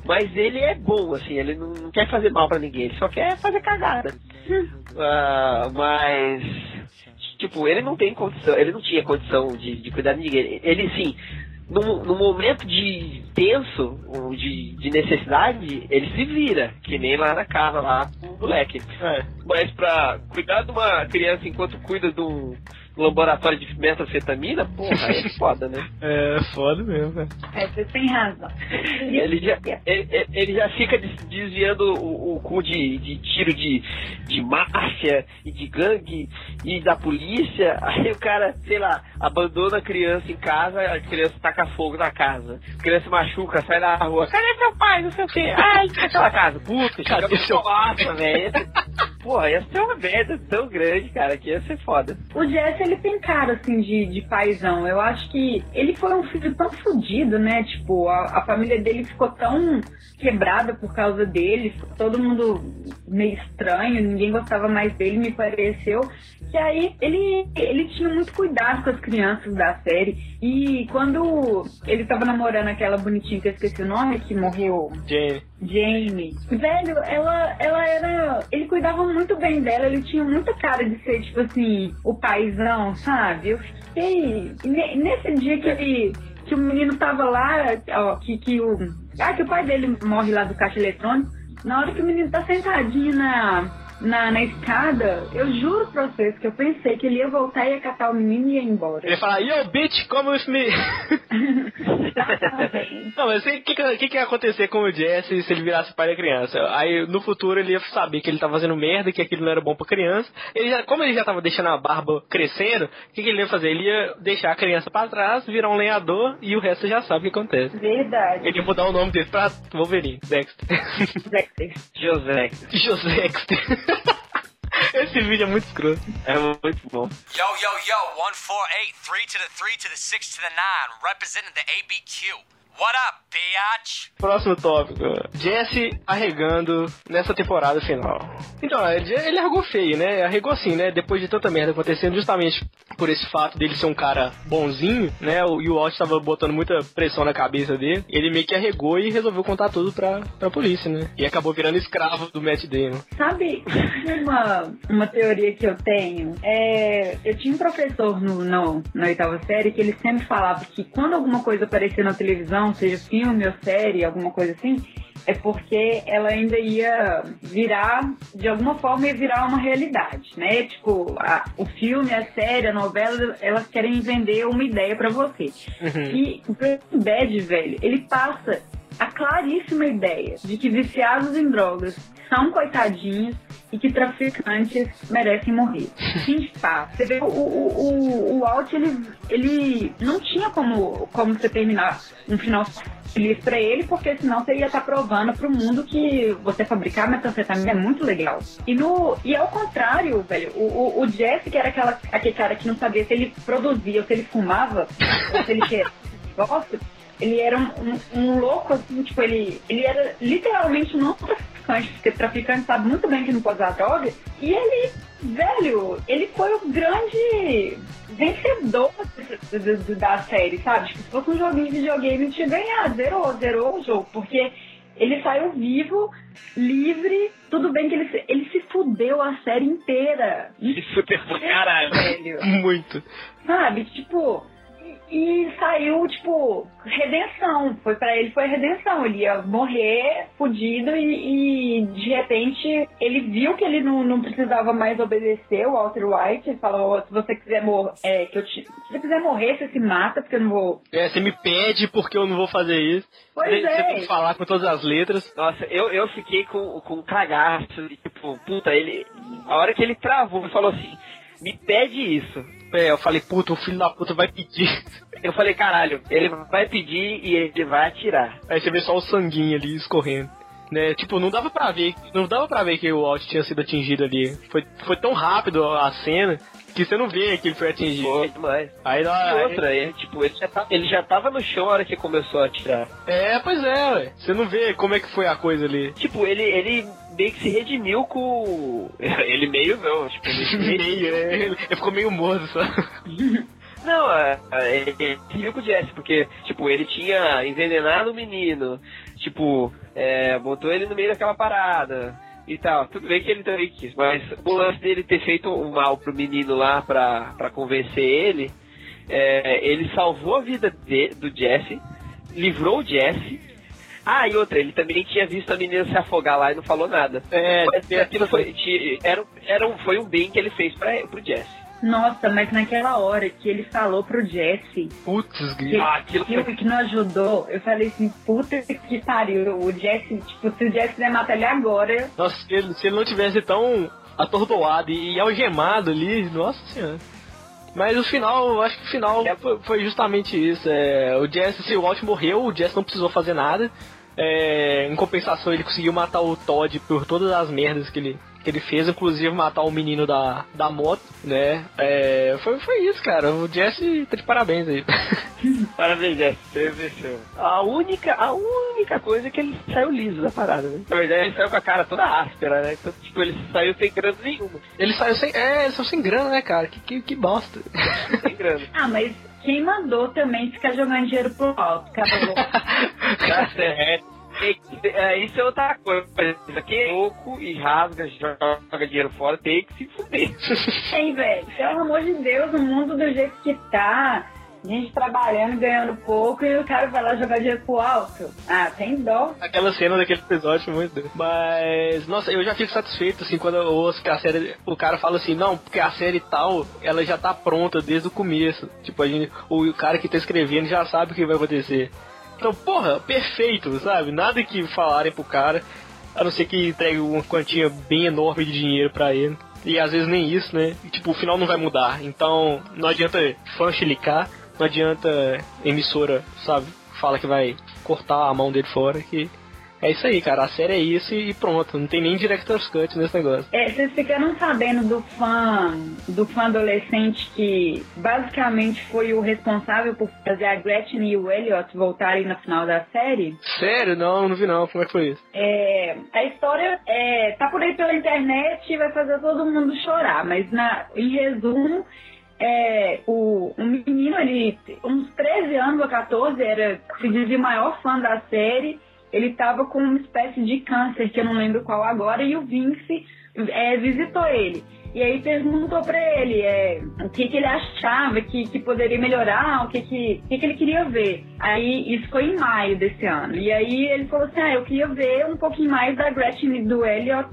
Mas ele é bom, assim, ele não, não quer fazer mal pra ninguém, ele só quer fazer cagada. Ah, mas. Tipo, ele não tem condição, ele não tinha condição de, de cuidar de ninguém. Ele, sim, num, num momento de tenso, de, de necessidade, ele se vira, que nem lá na casa, lá com o moleque. Mas pra cuidar de uma criança enquanto cuida de um laboratório de metanfetamina, porra, aí é foda, né? É, foda mesmo, cara. É, você tem razão. Ele já, ele, ele- ele já fica des- desviando o, o cu de, de tiro de, de máfia e de gangue e da polícia. Aí o cara, sei lá, abandona a criança em casa, a criança taca fogo na casa. A criança machuca, sai na rua. Cadê seu pai? Não sei o quê. Ai, aquela casa. Puta, Cadê seu Nossa, velho. Porra, ia ser uma merda tão grande, cara, que ia ser foda. O Jesse, ele tem cara, assim, de, de paizão. Eu acho que ele foi um filho tão fodido, né? Tipo, a, a família dele ficou tão quebrada por causa dele. Todo mundo meio estranho, ninguém gostava mais dele, me pareceu. Que aí ele, ele tinha muito cuidado com as crianças da série. E quando ele tava namorando aquela bonitinha que eu esqueci o nome, que morreu Jane. Jamie. Velho, ela, ela era. Ele cuidava muito bem dela, ele tinha muita cara de ser, tipo assim, o paizão, sabe? Eu fiquei. ne- Nesse dia que ele. Que o menino tava lá, ó, que, que o. Ah, que o pai dele morre lá do caixa eletrônico. Na hora que o menino tá sentadinho na, na, na escada, eu juro pra vocês que eu pensei que ele ia voltar e ia catar o menino e ia embora. Ele ia falar, yo, bitch, come with me. Não, mas o que, que, que, ia acontecer com o Jesse se ele virasse pai da criança? Aí no futuro ele ia saber que ele tá fazendo merda, que aquilo não era bom pra criança. Ele já, como ele já tava deixando a barba crescendo, o que, que ele ia fazer? Ele ia deixar a criança pra trás, virar um lenhador e o resto já sabe o que acontece. Verdade. Ele ia mudar o nome dele pra Wolverine, Dexter. Dexter. José. Josexter. Esse vídeo é muito escroto. É muito bom. Yo, yo, yo, 148, 3 to the 3 to the 6 to the 9, representing the ABQ. What up, biatch? Próximo tópico. Jesse arregando nessa temporada final. Então, ele, ele arregou feio, né? Arregou assim, né? Depois de tanta merda acontecendo, justamente por esse fato dele ser um cara bonzinho, né? O, e o Walt tava botando muita pressão na cabeça dele. Ele meio que arregou e resolveu contar tudo pra, pra polícia, né? E acabou virando escravo do Matt Damon. Sabe uma, uma teoria que eu tenho? É, eu tinha um professor no, no, na oitava série que ele sempre falava que quando alguma coisa aparecia na televisão, seja filme ou série, alguma coisa assim, é porque ela ainda ia virar, de alguma forma, ia virar uma realidade, né? Tipo, a- o filme, a série, a novela, elas querem vender uma ideia pra você. E o Breaking Bad, velho, ele passa a claríssima ideia de que viciados em drogas são coitadinhos e que traficantes merecem morrer. Fim de papo. Você vê, o, o, o, o Walt, ele, ele não tinha como, como você terminar um final feliz pra ele, porque senão você ia estar provando pro mundo que você fabricar metanfetamina é muito legal. E, no, e ao contrário, velho, o, o, o Jesse, que era aquela, aquele cara que não sabia se ele produzia ou se ele fumava, ou se ele negócio, ele era um, um- um louco, assim, tipo, ele, ele era literalmente um traficante, porque traficante sabe muito bem que não pode usar droga, e ele, velho, ele foi o grande vencedor do- do- do- da série, sabe? Tipo, se fosse um joguinho de videogame, ele tinha ganhado, zerou, zerou o jogo, porque ele saiu vivo, livre, tudo bem que ele, se- ele se fudeu a série inteira. Se fudeu pra caralho. Velho Muito. sabe? Tipo, e, saiu, tipo, redenção. Foi para ele foi redenção. Ele ia morrer fudido e, e, de repente ele viu que ele não, não precisava mais obedecer o Walter White. Ele falou, se você quiser morrer, é, que eu te, se você quiser morrer, você se mata, porque eu não vou. É, você me pede porque eu não vou fazer isso. Pois você, você é. tem que falar com todas as letras. Nossa, eu, eu fiquei com, com um cagaço. de, Tipo, puta, ele. A hora que ele travou e falou assim: me pede isso. É, eu falei, puta, o filho da puta vai pedir. Eu falei, caralho, ele vai pedir e ele vai atirar. Aí você vê só o sanguinho ali escorrendo. Né, tipo, não dava pra ver, não dava pra ver que o Walt tinha sido atingido ali. Foi, foi tão rápido a cena que você não vê que ele foi atingido. Foi demais. Aí, aí, outra, ele, tipo, ele já, tá- ele já tava no chão a hora que começou a atirar. É, pois é, ué. Você não vê como é que foi a coisa ali. Tipo, ele, ele meio que se redimiu com. Ele meio não, tipo, ele Meio, é, ele, ficou meio morto só. Não, é, é, ele ele se viu com o Jesse, porque, tipo, ele tinha envenenado o menino, tipo, é, botou ele no meio daquela parada e tal. Tudo bem que ele também quis, mas o lance dele ter feito um mal pro menino lá pra, pra convencer ele, é, ele salvou a vida de- do Jesse, livrou o Jesse. Ah, e outra, ele também tinha visto a menina se afogar lá e não falou nada. É, Mas aquilo foi, era, era um, foi um bem que ele fez pra, pro Jesse. Nossa, mas naquela hora que ele falou pro Jesse putz, que. Ah, aquilo que, foi que não ajudou, eu falei assim, puta que pariu. O Jesse, tipo, se o Jesse quiser matar ele agora, Nossa, se ele, se ele não tivesse tão atordoado e, e algemado ali, nossa senhora. Mas o final, eu acho que o final foi, foi justamente isso. É, o Jesse, se o Walt morreu, o Jesse não precisou fazer nada. É, em compensação, ele conseguiu matar o Todd por todas as merdas que ele, que ele fez, inclusive matar o menino da, da moto, né? É, foi, foi isso, cara. O Jesse tá de parabéns aí. Parabéns, Jess, você venceu. A única, a única coisa é que ele saiu liso da parada, né? Na verdade, ele saiu com a cara toda áspera, né? Então, tipo, ele saiu sem grana nenhuma. Ele saiu sem. É, ele saiu sem grana, né, cara? Que, que, que bosta. Sem grana. Ah, mas quem mandou também ficar jogando dinheiro pro alto, cara? Tá certo. E- é, Isso é outra coisa. Isso aqui é louco e rasga, joga dinheiro fora, tem que se fuder. Hein, velho? Pelo amor de Deus, o mundo do jeito que tá, Gente trabalhando, ganhando pouco e o cara vai lá jogar dinheiro pro alto. Ah, tem dó. Aquela cena daquele episódio foi muito doido. Mas, nossa, eu já fico satisfeito, assim, quando eu ouço que a série. O cara fala assim, não, porque a série tal, ela já tá pronta desde o começo. Tipo, a gente, o cara que tá escrevendo já sabe o que vai acontecer. Então, porra, perfeito, sabe? Nada que falarem pro cara, a não ser que entregue uma quantia bem enorme de dinheiro pra ele. E às vezes nem isso, né? E, tipo, o final não vai mudar. Então, não adianta fã chilicar, não adianta emissora, sabe? Fala que vai cortar a mão dele fora, que é isso aí, cara. A série é isso e pronto. Não tem nem Director's Cut nesse negócio. É, vocês ficaram sabendo do fã, do fã adolescente que basicamente foi o responsável por fazer a Gretchen e o Elliot voltarem no final da série? Sério? Não, não vi não. Como é que foi isso? É, a história é, tá por aí pela internet e vai fazer todo mundo chorar, mas na, em resumo, é, o, o menino, ele, uns 13 anos ou 14, era, se dizia maior fã da série, ele estava com uma espécie de câncer, que eu não lembro qual agora, e o Vince é, visitou ele. E aí perguntou para ele é, o que, que ele achava que, que poderia melhorar, o que, que, que, que ele queria ver. Aí isso foi em maio desse ano. E aí ele falou assim: ah, eu queria ver um pouquinho mais da Gretchen do Elliot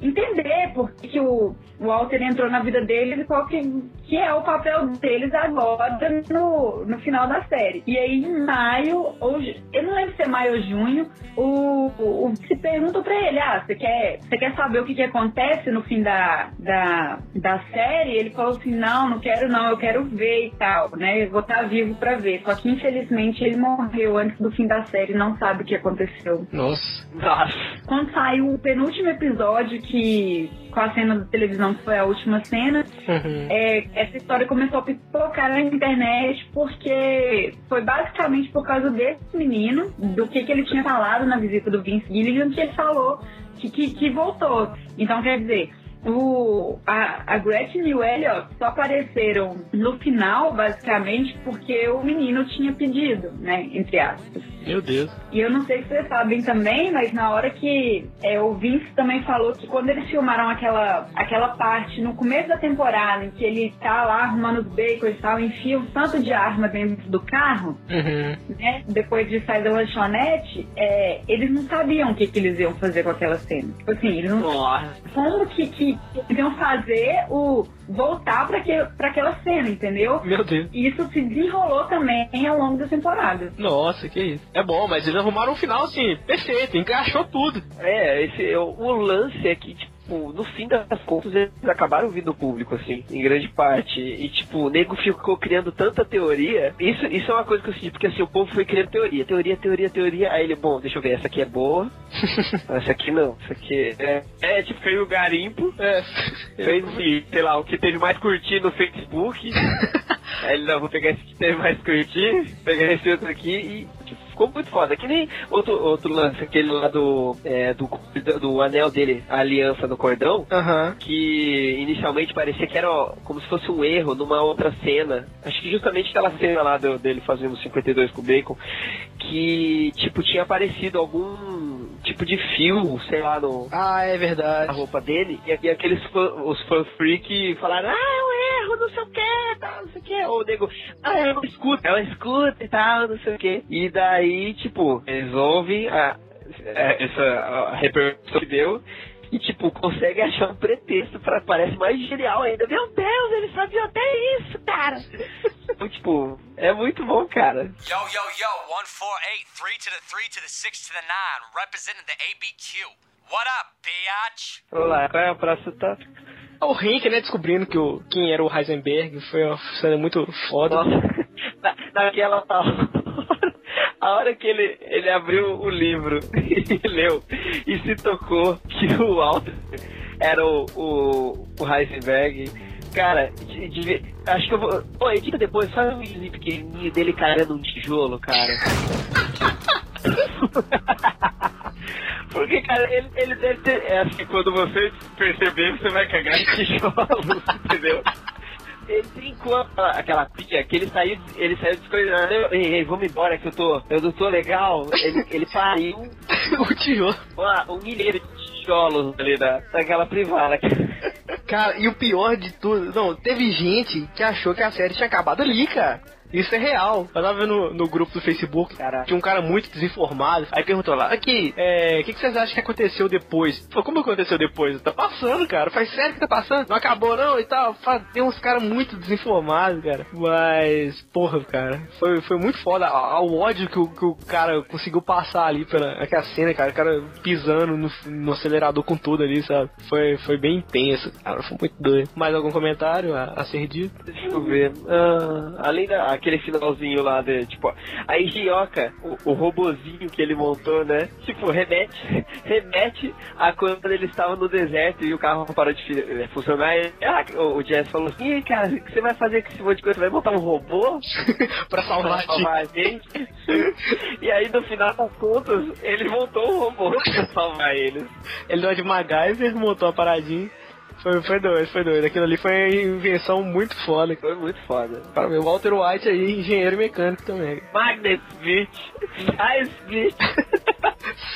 entender por que, que o Walter entrou na vida deles e qual que, que é o papel deles agora no, no final da série. E aí, em maio, ou eu não lembro se é maio ou junho, o, o, se pergunta pra ele: ah, você quer, você quer saber o que, que acontece no fim da, da, da série? Ele falou assim: não, não quero não, eu quero ver e tal, né? Eu vou estar vivo pra ver. Só que infelizmente ele morreu antes do fim da série, não sabe o que aconteceu. Nossa. Nossa. Quando saiu o penúltimo episódio, que com a cena da televisão que foi a última cena, Uhum. é, essa história começou a pipocar na internet porque foi basicamente por causa desse menino, do que, que ele tinha falado na visita do Vince Gilligan, que ele falou que, que, que voltou. Então, quer dizer, o, a, a Gretchen e o Elliot só apareceram no final, basicamente, porque o menino tinha pedido, né? Entre aspas. Meu Deus. E eu não sei se vocês sabem também, mas na hora que é, o Vince também falou que quando eles filmaram aquela, aquela parte no começo da temporada em que ele tá lá arrumando os bacons e tal, enfia um tanto de arma dentro do carro, Uhum. né? Depois de sair da lanchonete, é, eles não sabiam o que, que eles iam fazer com aquela cena. Tipo assim, eles não Nossa. como que, que eles iam fazer o voltar pra, que, pra aquela cena, entendeu? Meu Deus. E isso se desenrolou também ao longo da temporada. Nossa, que isso. É bom, mas eles arrumaram um final assim, perfeito, encaixou tudo. É, esse, o, o lance é que, tipo, no fim das contas, eles acabaram vindo público, assim, em grande parte. E, tipo, o nego ficou criando tanta teoria. Isso, isso é uma coisa que eu senti, porque assim, o povo foi criando teoria, teoria, teoria, teoria. Aí ele, bom, deixa eu ver, essa aqui é boa. essa aqui não, essa aqui é. É, tipo, fez o garimpo. É. Fez, assim, sei lá, o que teve mais curtir no Facebook. Aí ele, não, vou pegar esse que teve mais curtir, pegar esse outro aqui e tipo, ficou muito foda. Que nem outro, outro lance, aquele lá do, é, do, do anel dele, a aliança no cordão, Aham. que inicialmente parecia que era ó, como se fosse um erro numa outra cena. Acho que justamente aquela cena lá do- dele fazendo 52 com o Bacon, que tipo tinha aparecido algum tipo de fio, sei lá, no, Ah, é a verdade. roupa dele, e, e aqueles fã, os fã freak falaram, ah, é um erro, não sei o que, tal, não sei o que. Ou o nego, ah, é uma escuta, é uma escuta e tal, não sei o que. E daí, tipo, eles ouvem a, a- essa a repercussão que deu. E, tipo, consegue achar um pretexto pra parece mais genial ainda. Meu Deus, eles sabiam até isso, cara. Então, tipo, é muito bom, cara. Yo, yo, yo, 148, 3 to the 3 to the 6 to the 9, representing the ABQ. What up, biatch? Vamos lá, qual é a próxima? Tá? O Henk, né, descobrindo que o, quem era o Heisenberg, foi uma cena muito foda. Nossa, na, naquela hora, a hora que ele, ele abriu o livro e leu e se tocou que o Walter era o, o, o Heisenberg. Cara, de- de- acho que eu vou. Pô, edita depois, faz um videozinho pequenininho dele carregando um tijolo, cara. Porque, cara, ele, ele deve ter. É assim, quando você perceber, você vai cagar em tijolos, entendeu? Ele trincou aquela, aquela pia que ele saiu, ele saiu descoisando. Ei, ei, vamos embora que eu tô. Eu não tô legal. Ele, ele pariu o tijolo. uma, um milheiro de tijolos ali da, daquela privada. Cara, e o pior de tudo, não, teve gente que achou que a série tinha acabado ali, cara. Isso é real. Eu tava vendo no, grupo do Facebook, Caraca. tinha um cara muito desinformado. Aí perguntou lá, aqui, é, o que, que vocês acham que aconteceu depois? Falei, como aconteceu depois? Tá passando, cara. Faz sério que tá passando? Não acabou não e tal. Tem uns caras muito desinformados, cara. Mas, porra, cara, foi, foi muito foda. O ódio que o, que o cara conseguiu passar ali pela aquela cena, cara. O cara pisando no, no acelerador com tudo ali, sabe? Foi, foi bem intenso, cara. Foi muito doido. Mais algum comentário a, a ser dito? Deixa eu ver. Ah, além daquele finalzinho lá de, tipo, a Igioca, o, o robozinho que ele montou, né? Tipo, remete, remete a quando ele estava no deserto e o carro parou de eh, funcionar. E, ah, o, o Jess falou assim, "Ih, cara, o que você vai fazer com esse monte de coisa? Vai montar um robô pra salvar pra a gente. salvar a gente? e aí, no final das contas, ele montou um robô pra salvar eles. Ele deu uma de MacGyver, montou a paradinha. Foi, foi doido, foi doido. Aquilo ali foi uma invenção muito foda. Foi muito foda. Para o Walter White aí, engenheiro mecânico também. Magnet Beach, Ice Beach.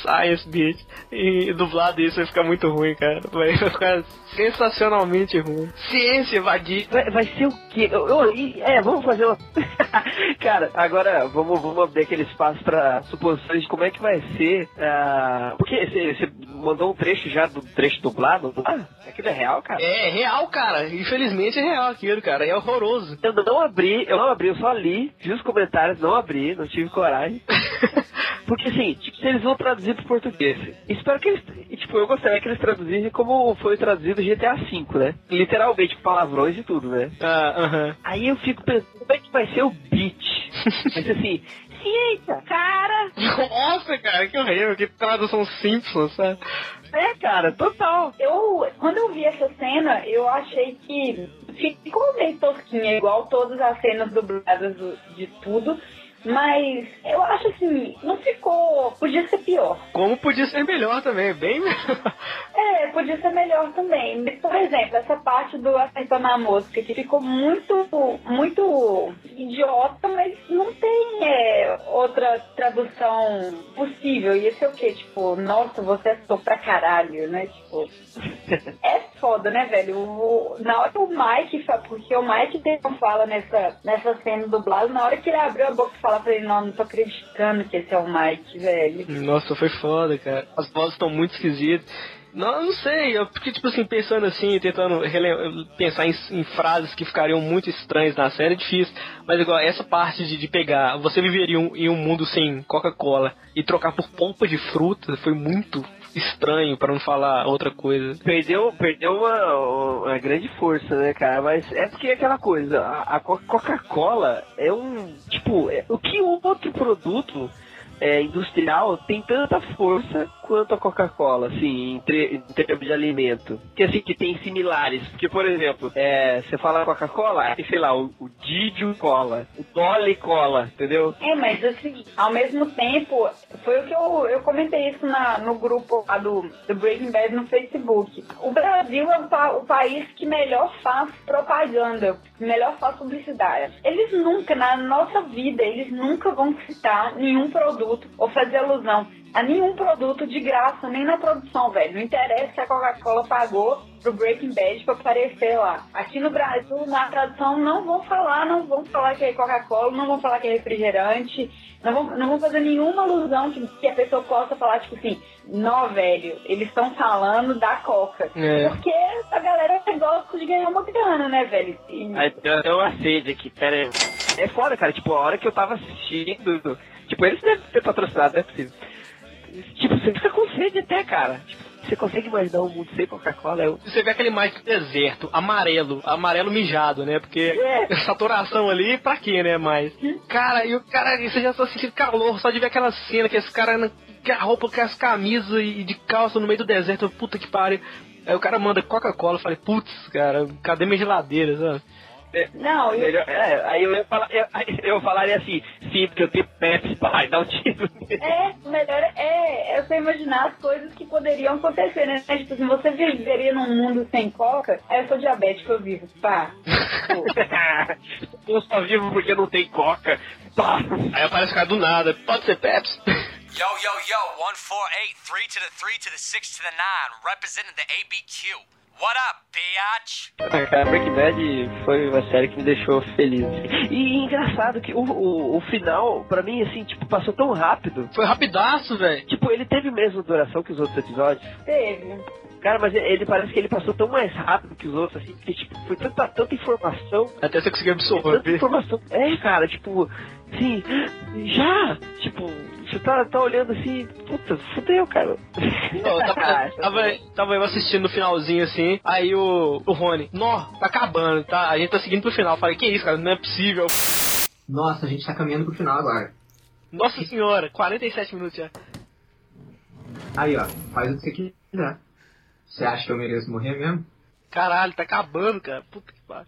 Science Beat. E dublado isso vai ficar muito ruim, cara. Vai ficar sensacionalmente ruim. Ciência evadida. Vai, vai ser o quê? Eu, eu- é, vamos fazer uma. Cara, agora vamos, vamos abrir aquele espaço pra suposições de como é que vai ser. ah, porque você você mandou um trecho já do trecho dublado? Ah, aquilo é real, cara? É real, cara. Infelizmente é real aquilo, cara. É horroroso. Eu não abri, eu não abri, eu só li, vi os comentários, não abri, não tive coragem. Porque assim, tipo, se eles vão traduzir pro português, espero que eles. Tipo, eu gostaria que eles traduzissem como foi traduzido GTA V, né? Literalmente, palavrões e tudo, né? Ah, aham. Aí eu fico pensando, como é que vai ser o beat? Ser assim, ciência, cara! Nossa, cara, que horrível. Que tradução Simpsons, sabe? É, cara, total. Eu, quando eu vi essa cena, eu achei que ficou meio tosquinha, igual todas as cenas dubladas do- de tudo. Mas eu acho assim, não ficou. Podia ser pior. Como podia ser melhor também, bem melhor. É, podia ser melhor também. Por exemplo, essa parte do acertando a mosca que ficou muito, muito idiota, mas não tem é, outra tradução possível. Ia ser o quê? Tipo, nossa, você acertou pra caralho, né? Tipo, é foda, né, velho? O- na hora que o Mike, porque o Mike tem fala nessa, nessa cena dublada, na hora que ele abriu a boca e falar pra ele, não, não tô acreditando que esse é o Mike, velho. Nossa, foi foda, cara. As vozes estão muito esquisitas. Não, não sei, eu, porque, tipo assim, pensando assim, tentando pensar em, em frases que ficariam muito estranhas na série, é difícil. Mas igual, essa parte de, de pegar, você viveria um- em um mundo sem Coca-Cola e trocar por polpa de fruta, foi muito estranho, pra não falar outra coisa. Perdeu, perdeu uma, uma grande força, né, cara? Mas é porque é aquela coisa, a, a Co- Coca-Cola é um. Tipo, é- o que um outro produto é, industrial tem tanta força quanto a Coca-Cola, assim, em, termos de alimento. Que assim, que tem similares. Porque, por exemplo, é, você fala Coca-Cola, tem, sei lá, o, o Didio Cola, o Dolly Cola, entendeu? É, mas assim, ao mesmo tempo, foi o que eu, eu comentei isso na, no grupo lá do, do Breaking Bad no Facebook. O Brasil é o, pa- o país que melhor faz propaganda, melhor faz publicidade. Eles nunca, na nossa vida, eles nunca vão citar nenhum produto ou fazer alusão a nenhum produto de graça, nem na produção, velho. Não interessa se a Coca-Cola pagou pro Breaking Bad pra aparecer lá. Aqui no Brasil, na tradução, não vão falar, não vão falar que é Coca-Cola, não vão falar que é refrigerante, não vão, não vão fazer nenhuma alusão que, que a pessoa possa falar, tipo assim, não, velho, eles estão falando da Coca. É. Porque a galera gosta de ganhar uma grana, né, velho? E- Aí uma sede aqui, pera aí. É foda, cara. Tipo, a hora que eu tava assistindo. Tipo, eles devem ter patrocinado, não é possível. Tipo, você fica com sede até, cara. Tipo, você consegue imaginar um mundo sem Coca-Cola? Eu... Você vê aquele mais deserto, amarelo, amarelo mijado, né? Porque É. saturação ali, pra quê, né? Mas. Cara, e o cara, você já tá sentindo calor, só de ver aquela cena que esse cara com a roupa, com as camisas e de calça no meio do deserto, puta que pariu. Aí o cara manda Coca-Cola, eu falei, putz, cara, cadê minha geladeira, sabe? Não, e- Melhor- é, aí eu, falar, eu, eu falaria assim, sim, porque eu tenho Pepsi, pai, dá um tiro. É, o melhor é, é você imaginar as coisas que poderiam acontecer, né? Tipo assim, você viveria num mundo sem coca, aí eu sou diabético, eu vivo, pá. eu só vivo porque não tem Coca. Pá. Aí aparece o cara do nada, pode ser Pepsi. Yo, yo, yo, 148, 3 to the 3 to the 6 to the 9, representing the ABQ. What up? Ah, cara, Breaking Bad foi uma série que me deixou feliz. E, engraçado que o, o, o final, pra mim, assim, tipo, passou tão rápido. Foi rapidaço, velho. Tipo, ele teve mesmo duração que os outros episódios. Teve. Cara, mas ele parece que ele passou tão mais rápido que os outros, assim, que tipo, foi tanta, tanta informação. Até você conseguir Tanta absorver. informação. É, cara, tipo, assim, já! Tipo, você tá, tá olhando assim, puta, fudeu, cara. Não, tava, tava, tava eu assistindo no finalzinho assim, aí o, o Rony, nó, tá acabando, tá? A gente tá seguindo pro final. Eu Falei, que isso, cara, não é possível. Nossa, a gente tá caminhando pro final agora. Nossa senhora, 47 minutos já. Aí, ó, faz o que você quiser. Você acha que eu mereço morrer mesmo? Caralho, tá acabando, cara. Puta que pariu.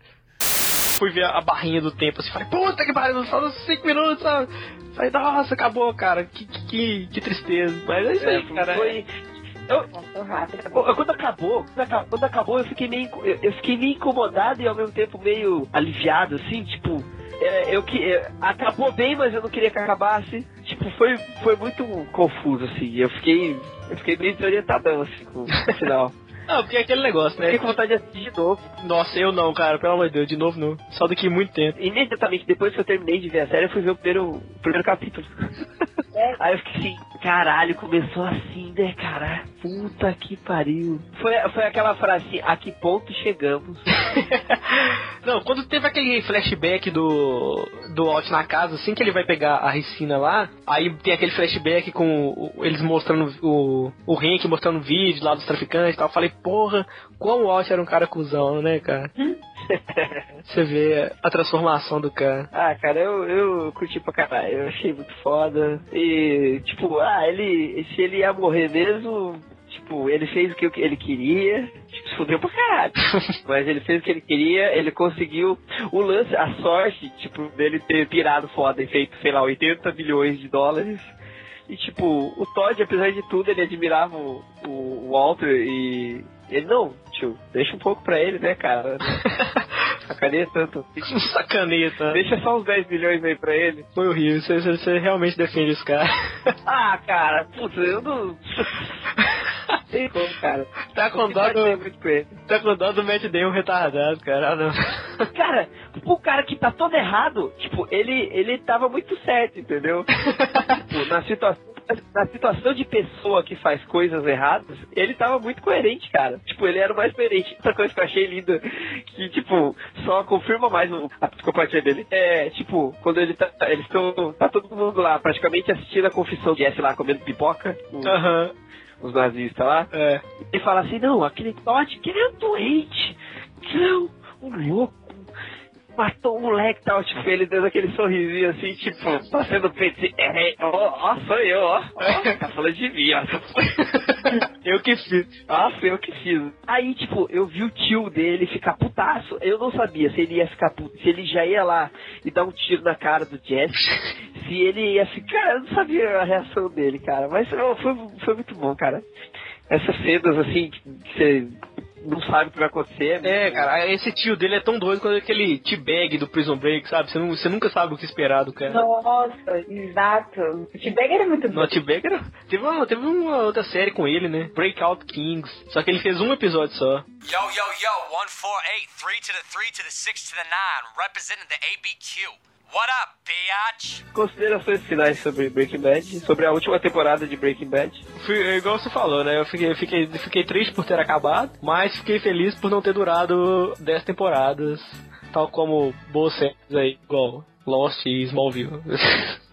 Fui ver a barrinha do tempo assim, falei, puta que pariu, só 5 minutos, sabe? Falei, nossa, acabou, cara. Que, que, que, que tristeza. Mas é isso aí, É, cara. foi. Eu, Passou rápido. Pô, Quando acabou, quando acabou, eu fiquei meio, eu, eu fiquei meio incomodado e ao mesmo tempo meio aliviado, assim, tipo, é, eu que é, acabou bem, mas eu não queria que acabasse. Tipo, foi, foi muito confuso, assim. Eu fiquei, eu fiquei meio desorientadão, assim, com o final. Não, porque é aquele negócio, né? Fiquei com vontade de assistir de novo. Nossa, eu não, cara, pelo amor de Deus, de novo não. Só daqui muito tempo. Imediatamente depois que eu terminei de ver a série, eu fui ver o primeiro, o primeiro capítulo. É. Aí eu fiquei assim, caralho, começou assim, né, cara? Puta que pariu. Foi, foi aquela frase assim, a que ponto chegamos? Não, quando teve aquele flashback do do Alt na casa, assim que ele vai pegar a Ricina lá, aí tem aquele flashback com o- eles mostrando o, o Hank mostrando vídeo lá dos traficantes e tal. Eu falei, porra, como o Alt era um cara cuzão, né, cara? Você vê a transformação do cara. Ah, cara, eu, eu curti pra caralho, eu achei muito foda. E, tipo, ah, ele. Se ele ia morrer mesmo, tipo, ele fez o que ele queria. Tipo, se fudeu pra caralho. Mas ele fez o que ele queria, ele conseguiu. O lance, a sorte, tipo, dele ter pirado foda e feito, sei lá, 80 bilhões de dólares. E tipo, o Todd, apesar de tudo, ele admirava o, o Walter e. Ele não, tio, deixa um pouco pra ele, né, cara? Sacaneia tanto. Sacaneta. Deixa só uns 10 milhões aí pra ele. Foi horrível. Você, você- realmente defende esse cara. Ah, cara, putz, eu não. Tem como, cara. Tá com dó do, tá com dó do Matt Damon retardado, cara. Ah, não. Cara, o cara que tá todo errado, tipo, ele, ele tava muito certo, entendeu? tipo, na situação. Na situação de pessoa que faz coisas erradas, ele tava muito coerente, cara. Tipo, ele era o mais coerente. Outra coisa que eu achei linda, que, tipo, só confirma mais a psicopatia dele. É, tipo, quando ele tá. Eles estão. Tá todo mundo lá, praticamente assistindo a confissão de S lá comendo pipoca. Aham. os nazistas lá. É. E fala assim, não, aquele Todd, que ele é um doente, que é um, um louco, matou um moleque tal, tipo, ele dando aquele sorrisinho assim, tipo, passando o peito assim, é, ó, ó, sou eu, ó, ó, tá falando de mim, ó. Eu que fiz. Nossa, eu que fiz. Aí, tipo, eu vi o tio dele ficar putaço. Eu não sabia se ele ia ficar puto, se ele já ia lá e dar um tiro na cara do Jess, se ele ia ficar. Eu não sabia a reação dele, cara. Mas foi, foi muito bom, cara. Essas cenas, assim, que você não sabe o que vai acontecer. É, cara, esse tio dele é tão doido quanto aquele T-Bag do Prison Break, sabe? Você, não, você nunca sabe o que esperar do cara. Nossa, exato. O T-Bag era muito bom. No T-Bag era... Teve uma, teve uma outra série com ele, né? Breakout Kings. Só que ele fez um episódio só. Yo, yo, yo, 148, 3 to the 3 to the 6 to the 9, representing the ABQ. What up, biatch? Considerações finais sobre Breaking Bad, sobre a última temporada de Breaking Bad. Fui, é igual você falou, né? Eu fiquei, fiquei, fiquei triste por ter acabado, mas fiquei feliz por não ter durado 10 temporadas, tal como boas séries aí, igual Lost e Smallville.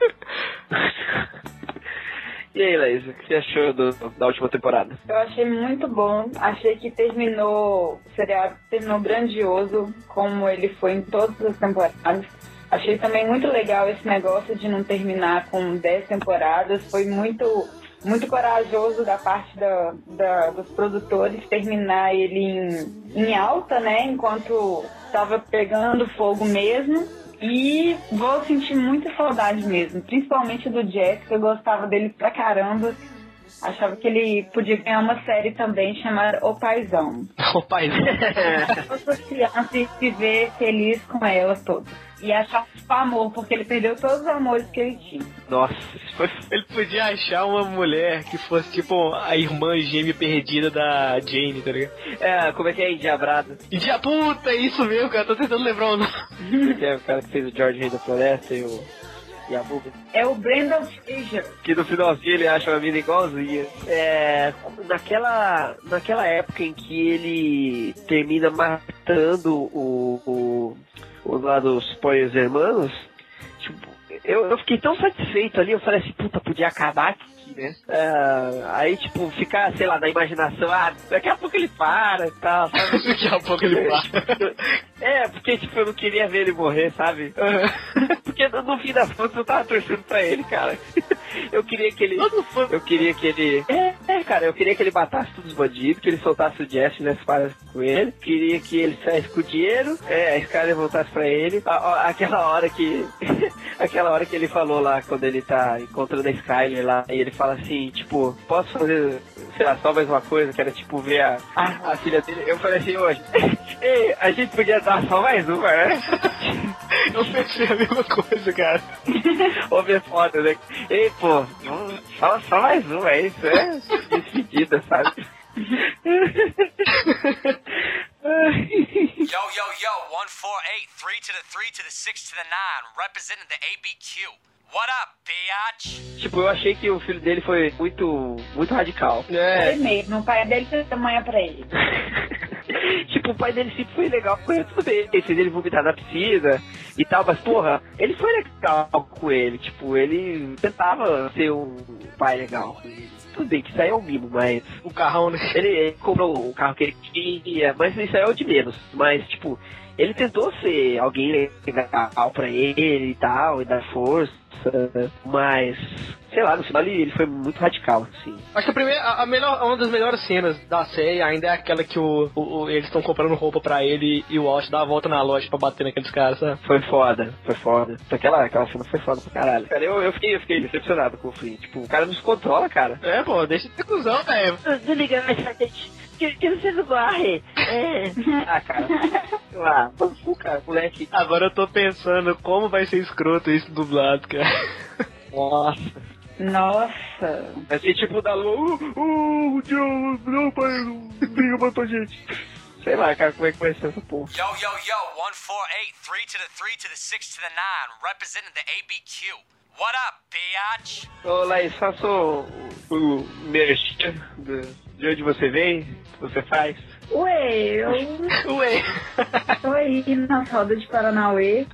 E aí, Laís, o que você achou do- da última temporada? Eu achei muito bom. Achei que terminou, o seriado terminou grandioso, como ele foi em todas as temporadas. Achei também muito legal esse negócio de não terminar com 10 temporadas. Foi muito, muito corajoso da parte da, da- dos produtores terminar ele em, em alta, né? Enquanto estava pegando fogo mesmo. E vou sentir muita saudade mesmo, principalmente do Jack, que eu gostava dele pra caramba. Achava que ele podia ganhar uma série também chamada O Paizão. o pai. Todas as crianças e se ver feliz com elas todas. E achar o amor, porque ele perdeu todos os amores que ele tinha. Nossa. Ele podia achar uma mulher que fosse tipo a irmã gêmea perdida da Jane, tá ligado? É, como é que é endiabrado? E de puta, é isso mesmo, cara. Tô tentando lembrar o nome. Que é o cara que fez o George Rei da Floresta e o. E a Buga. É o Brandon Fraser. Que no finalzinho ele acha uma mina igualzinha. É. Naquela. Naquela época em que ele termina matando o. o. o lá dos Poios Hermanos. Tipo, eu, eu fiquei tão satisfeito ali, eu falei assim, puta, podia acabar aqui, né? É, aí, tipo, ficar, sei lá, na imaginação, ah, daqui a pouco ele para e tal, sabe? Daqui a pouco ele para. É, porque, tipo, eu não queria ver ele morrer, sabe? Porque no, no fim das contas eu tava torcendo pra ele, cara. Eu queria que ele. Eu queria que ele. É, cara, eu queria que ele matasse todos os bandidos, que ele soltasse o Jesse nessa parada com ele. Queria que ele saísse com o dinheiro, é, a Skyler voltasse pra ele. A- a- aquela hora que. aquela hora que ele falou lá, quando ele tá encontrando a Skyler lá, e ele fala assim, tipo, posso fazer, sei lá, só mais uma coisa, que era tipo ver a, a, a filha dele. Eu falei assim, hoje, a gente podia dar só mais uma, né? Eu pensei a mesma coisa, cara. Homem é foda, né? Ei, pô, não- só, mais uma, é isso, é despedida, sabe? Yo, yo, yo, 148, 3 to the 3 to the 6 to the 9, representing the ABQ. What up, biatch? tipo, eu achei que o filho dele foi muito, muito radical. É. Ele mesmo, o pai dele fez tamanha pra ele. tipo, o pai dele sempre foi legal com ele, tudo bem. Ele fez ele vomitar na piscina e tal, mas porra, ele foi legal com ele. Tipo, ele tentava ser um pai legal. Tudo bem que isso aí é um mimo, mas O carrão, né? ele, ele comprou o carro que ele queria, mas isso aí é o de menos. Mas, tipo, ele tentou ser alguém legal pra ele e tal, e dar força, mas, sei lá, no final ele, ele foi muito radical, assim. Acho que a primeira, a, a melhor, uma das melhores cenas da série ainda é aquela que o, o- o- eles estão comprando roupa pra ele e o Walt dá a volta na loja pra bater naqueles caras, sabe? Foi foda, foi foda. Aquela, aquela cena foi foda pra caralho. Cara, eu, eu, fiquei, eu fiquei decepcionado com o Flynn. Tipo, o cara não se controla, cara. É, pô, deixa de ser cuzão, velho. Desliga mais gente. Que, que você não morre. É. Ah, cara. Ah, pô, cara, moleque. Agora eu tô pensando como vai ser escroto isso dublado, cara. Nossa. Nossa. Vai ser tipo da lua. Uh, uh, Joe, não, pai, briga matou gente. Sei lá, cara, como é que vai ser essa porra. Yo, yo, yo, 148, 3 to the 3 to the 6 to the 9, representing the ABQ. What up, biatch? Ô, Laís, faça o, o merchan de onde você vem, o que você faz. Ué, eu Ué. tô aí na roda de Paranauê.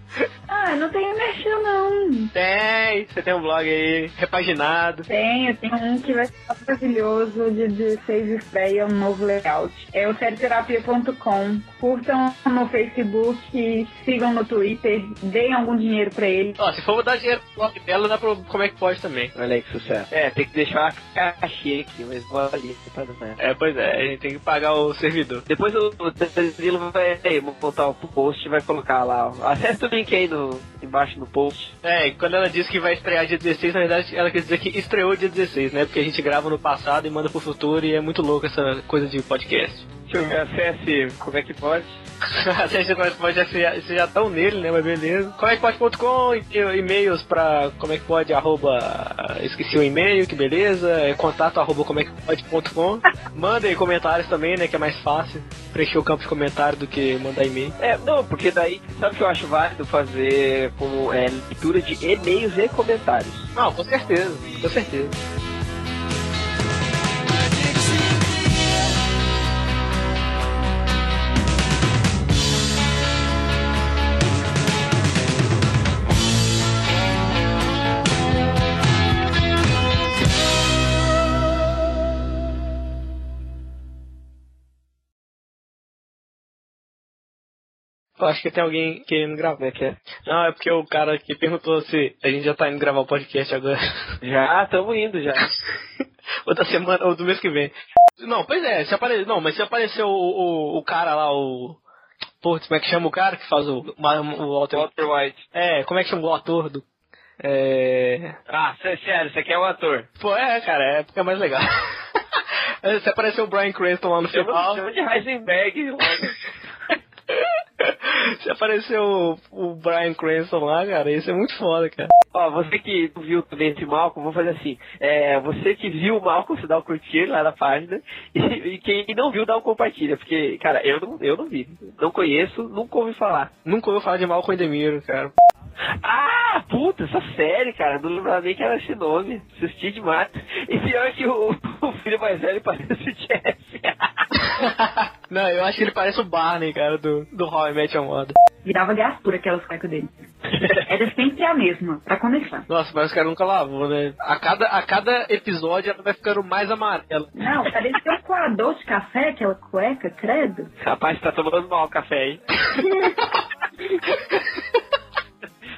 Ah, não tenho merchan não. Tem, você tem um blog aí, repaginado. Tenho, tem um que vai ser maravilhoso de 16 estreia, um novo layout. É o seriterapia.com. Curtam no Facebook, sigam no Twitter, deem algum dinheiro pra ele. Ó, se for dar dinheiro pro blog dela, dá pro como é que pode também. Olha aí que sucesso. É, tem que deixar uma caixinha aqui, mas vou ali pra dar. É, pois é, a gente tem que pagar o servidor. Depois o Danilo vai botar o post e vai colocar lá. Acesse o link aí no, embaixo no post. É, e quando ela disse que vai estrear dia 16, na verdade ela quer dizer que estreou dia 16, né? Porque a gente grava no passado e manda pro futuro e é muito louco essa coisa de podcast. Deixa eu ver, acesse como é que pode. Até você pode você já, já tão nele, né? Mas beleza. Como é e-mails pra como é que pode, arroba. Esqueci o e-mail, que beleza. É contato arroba como é. Manda aí comentários também, né? Que é mais fácil preencher o campo de comentário do que mandar e-mail. É, não, porque daí, sabe o que eu acho válido fazer como é, leitura de e-mails e comentários. Não, com certeza, com certeza. Eu acho que tem alguém querendo gravar. Que é? Não, é porque o cara que perguntou se a gente já tá indo gravar o podcast agora. Já, estamos indo já. ou da semana, ou do mês que vem. Não, pois é, se apare... não, mas se apareceu o, o, o cara lá, o. Putz, como é que chama o cara que faz o, o Walter? Walter White. É, como é que chama o ator do. É. Ah, sé- sério, você quer o ator? Pô, é, cara, é porque é mais legal. se apareceu o Brian Cranston lá no Chama, final. chama de Heisenberg logo. Se aparecer o, o Brian Cranston lá, cara, isso é muito foda, cara. Ó, você que viu também esse Malcolm, vou fazer assim. É, você que viu o Malcolm, você dá o curtir lá na página. E, e quem não viu, dá o compartilha. Porque, cara, eu não, eu não vi. Não conheço, nunca ouvi falar. Nunca ouviu falar de Malcolm e Demiro, cara. Ah, puta, essa série, cara. Não lembrava nem que era esse nome. Assisti demais. E pior que o, o filho mais velho parece o Jeff. Não, eu acho que ele parece o Barney, cara, do, do How I Met Your Mother. Virava gastura aquelas cuecas dele. Era sempre a mesma, pra começar. Nossa, mas o cara nunca lavou, né? A cada, a cada episódio ela vai ficando mais amarela. Não, parecia um coador de café, aquela cueca, credo. Rapaz, tá tomando mal o café aí.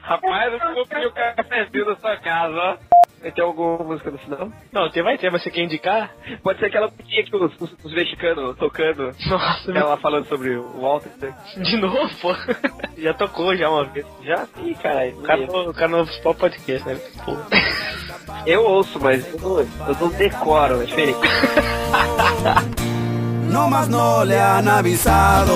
Rapaz, eu comprei o cafezinho da sua casa, ó. Vai ter alguma música no final? Não, tem, vai ter, mas você quer indicar? Pode ser aquela musiquinha que os, os, os mexicanos tocando. Nossa, Ela falando sobre o Walter. né? de novo, pô. Já tocou já uma vez. Já? Ih, caralho. O cara, o cara no Spot Podcast, né? Pô. Eu ouço, mas eu não, eu não decoro, é diferente. no más no le han avisado.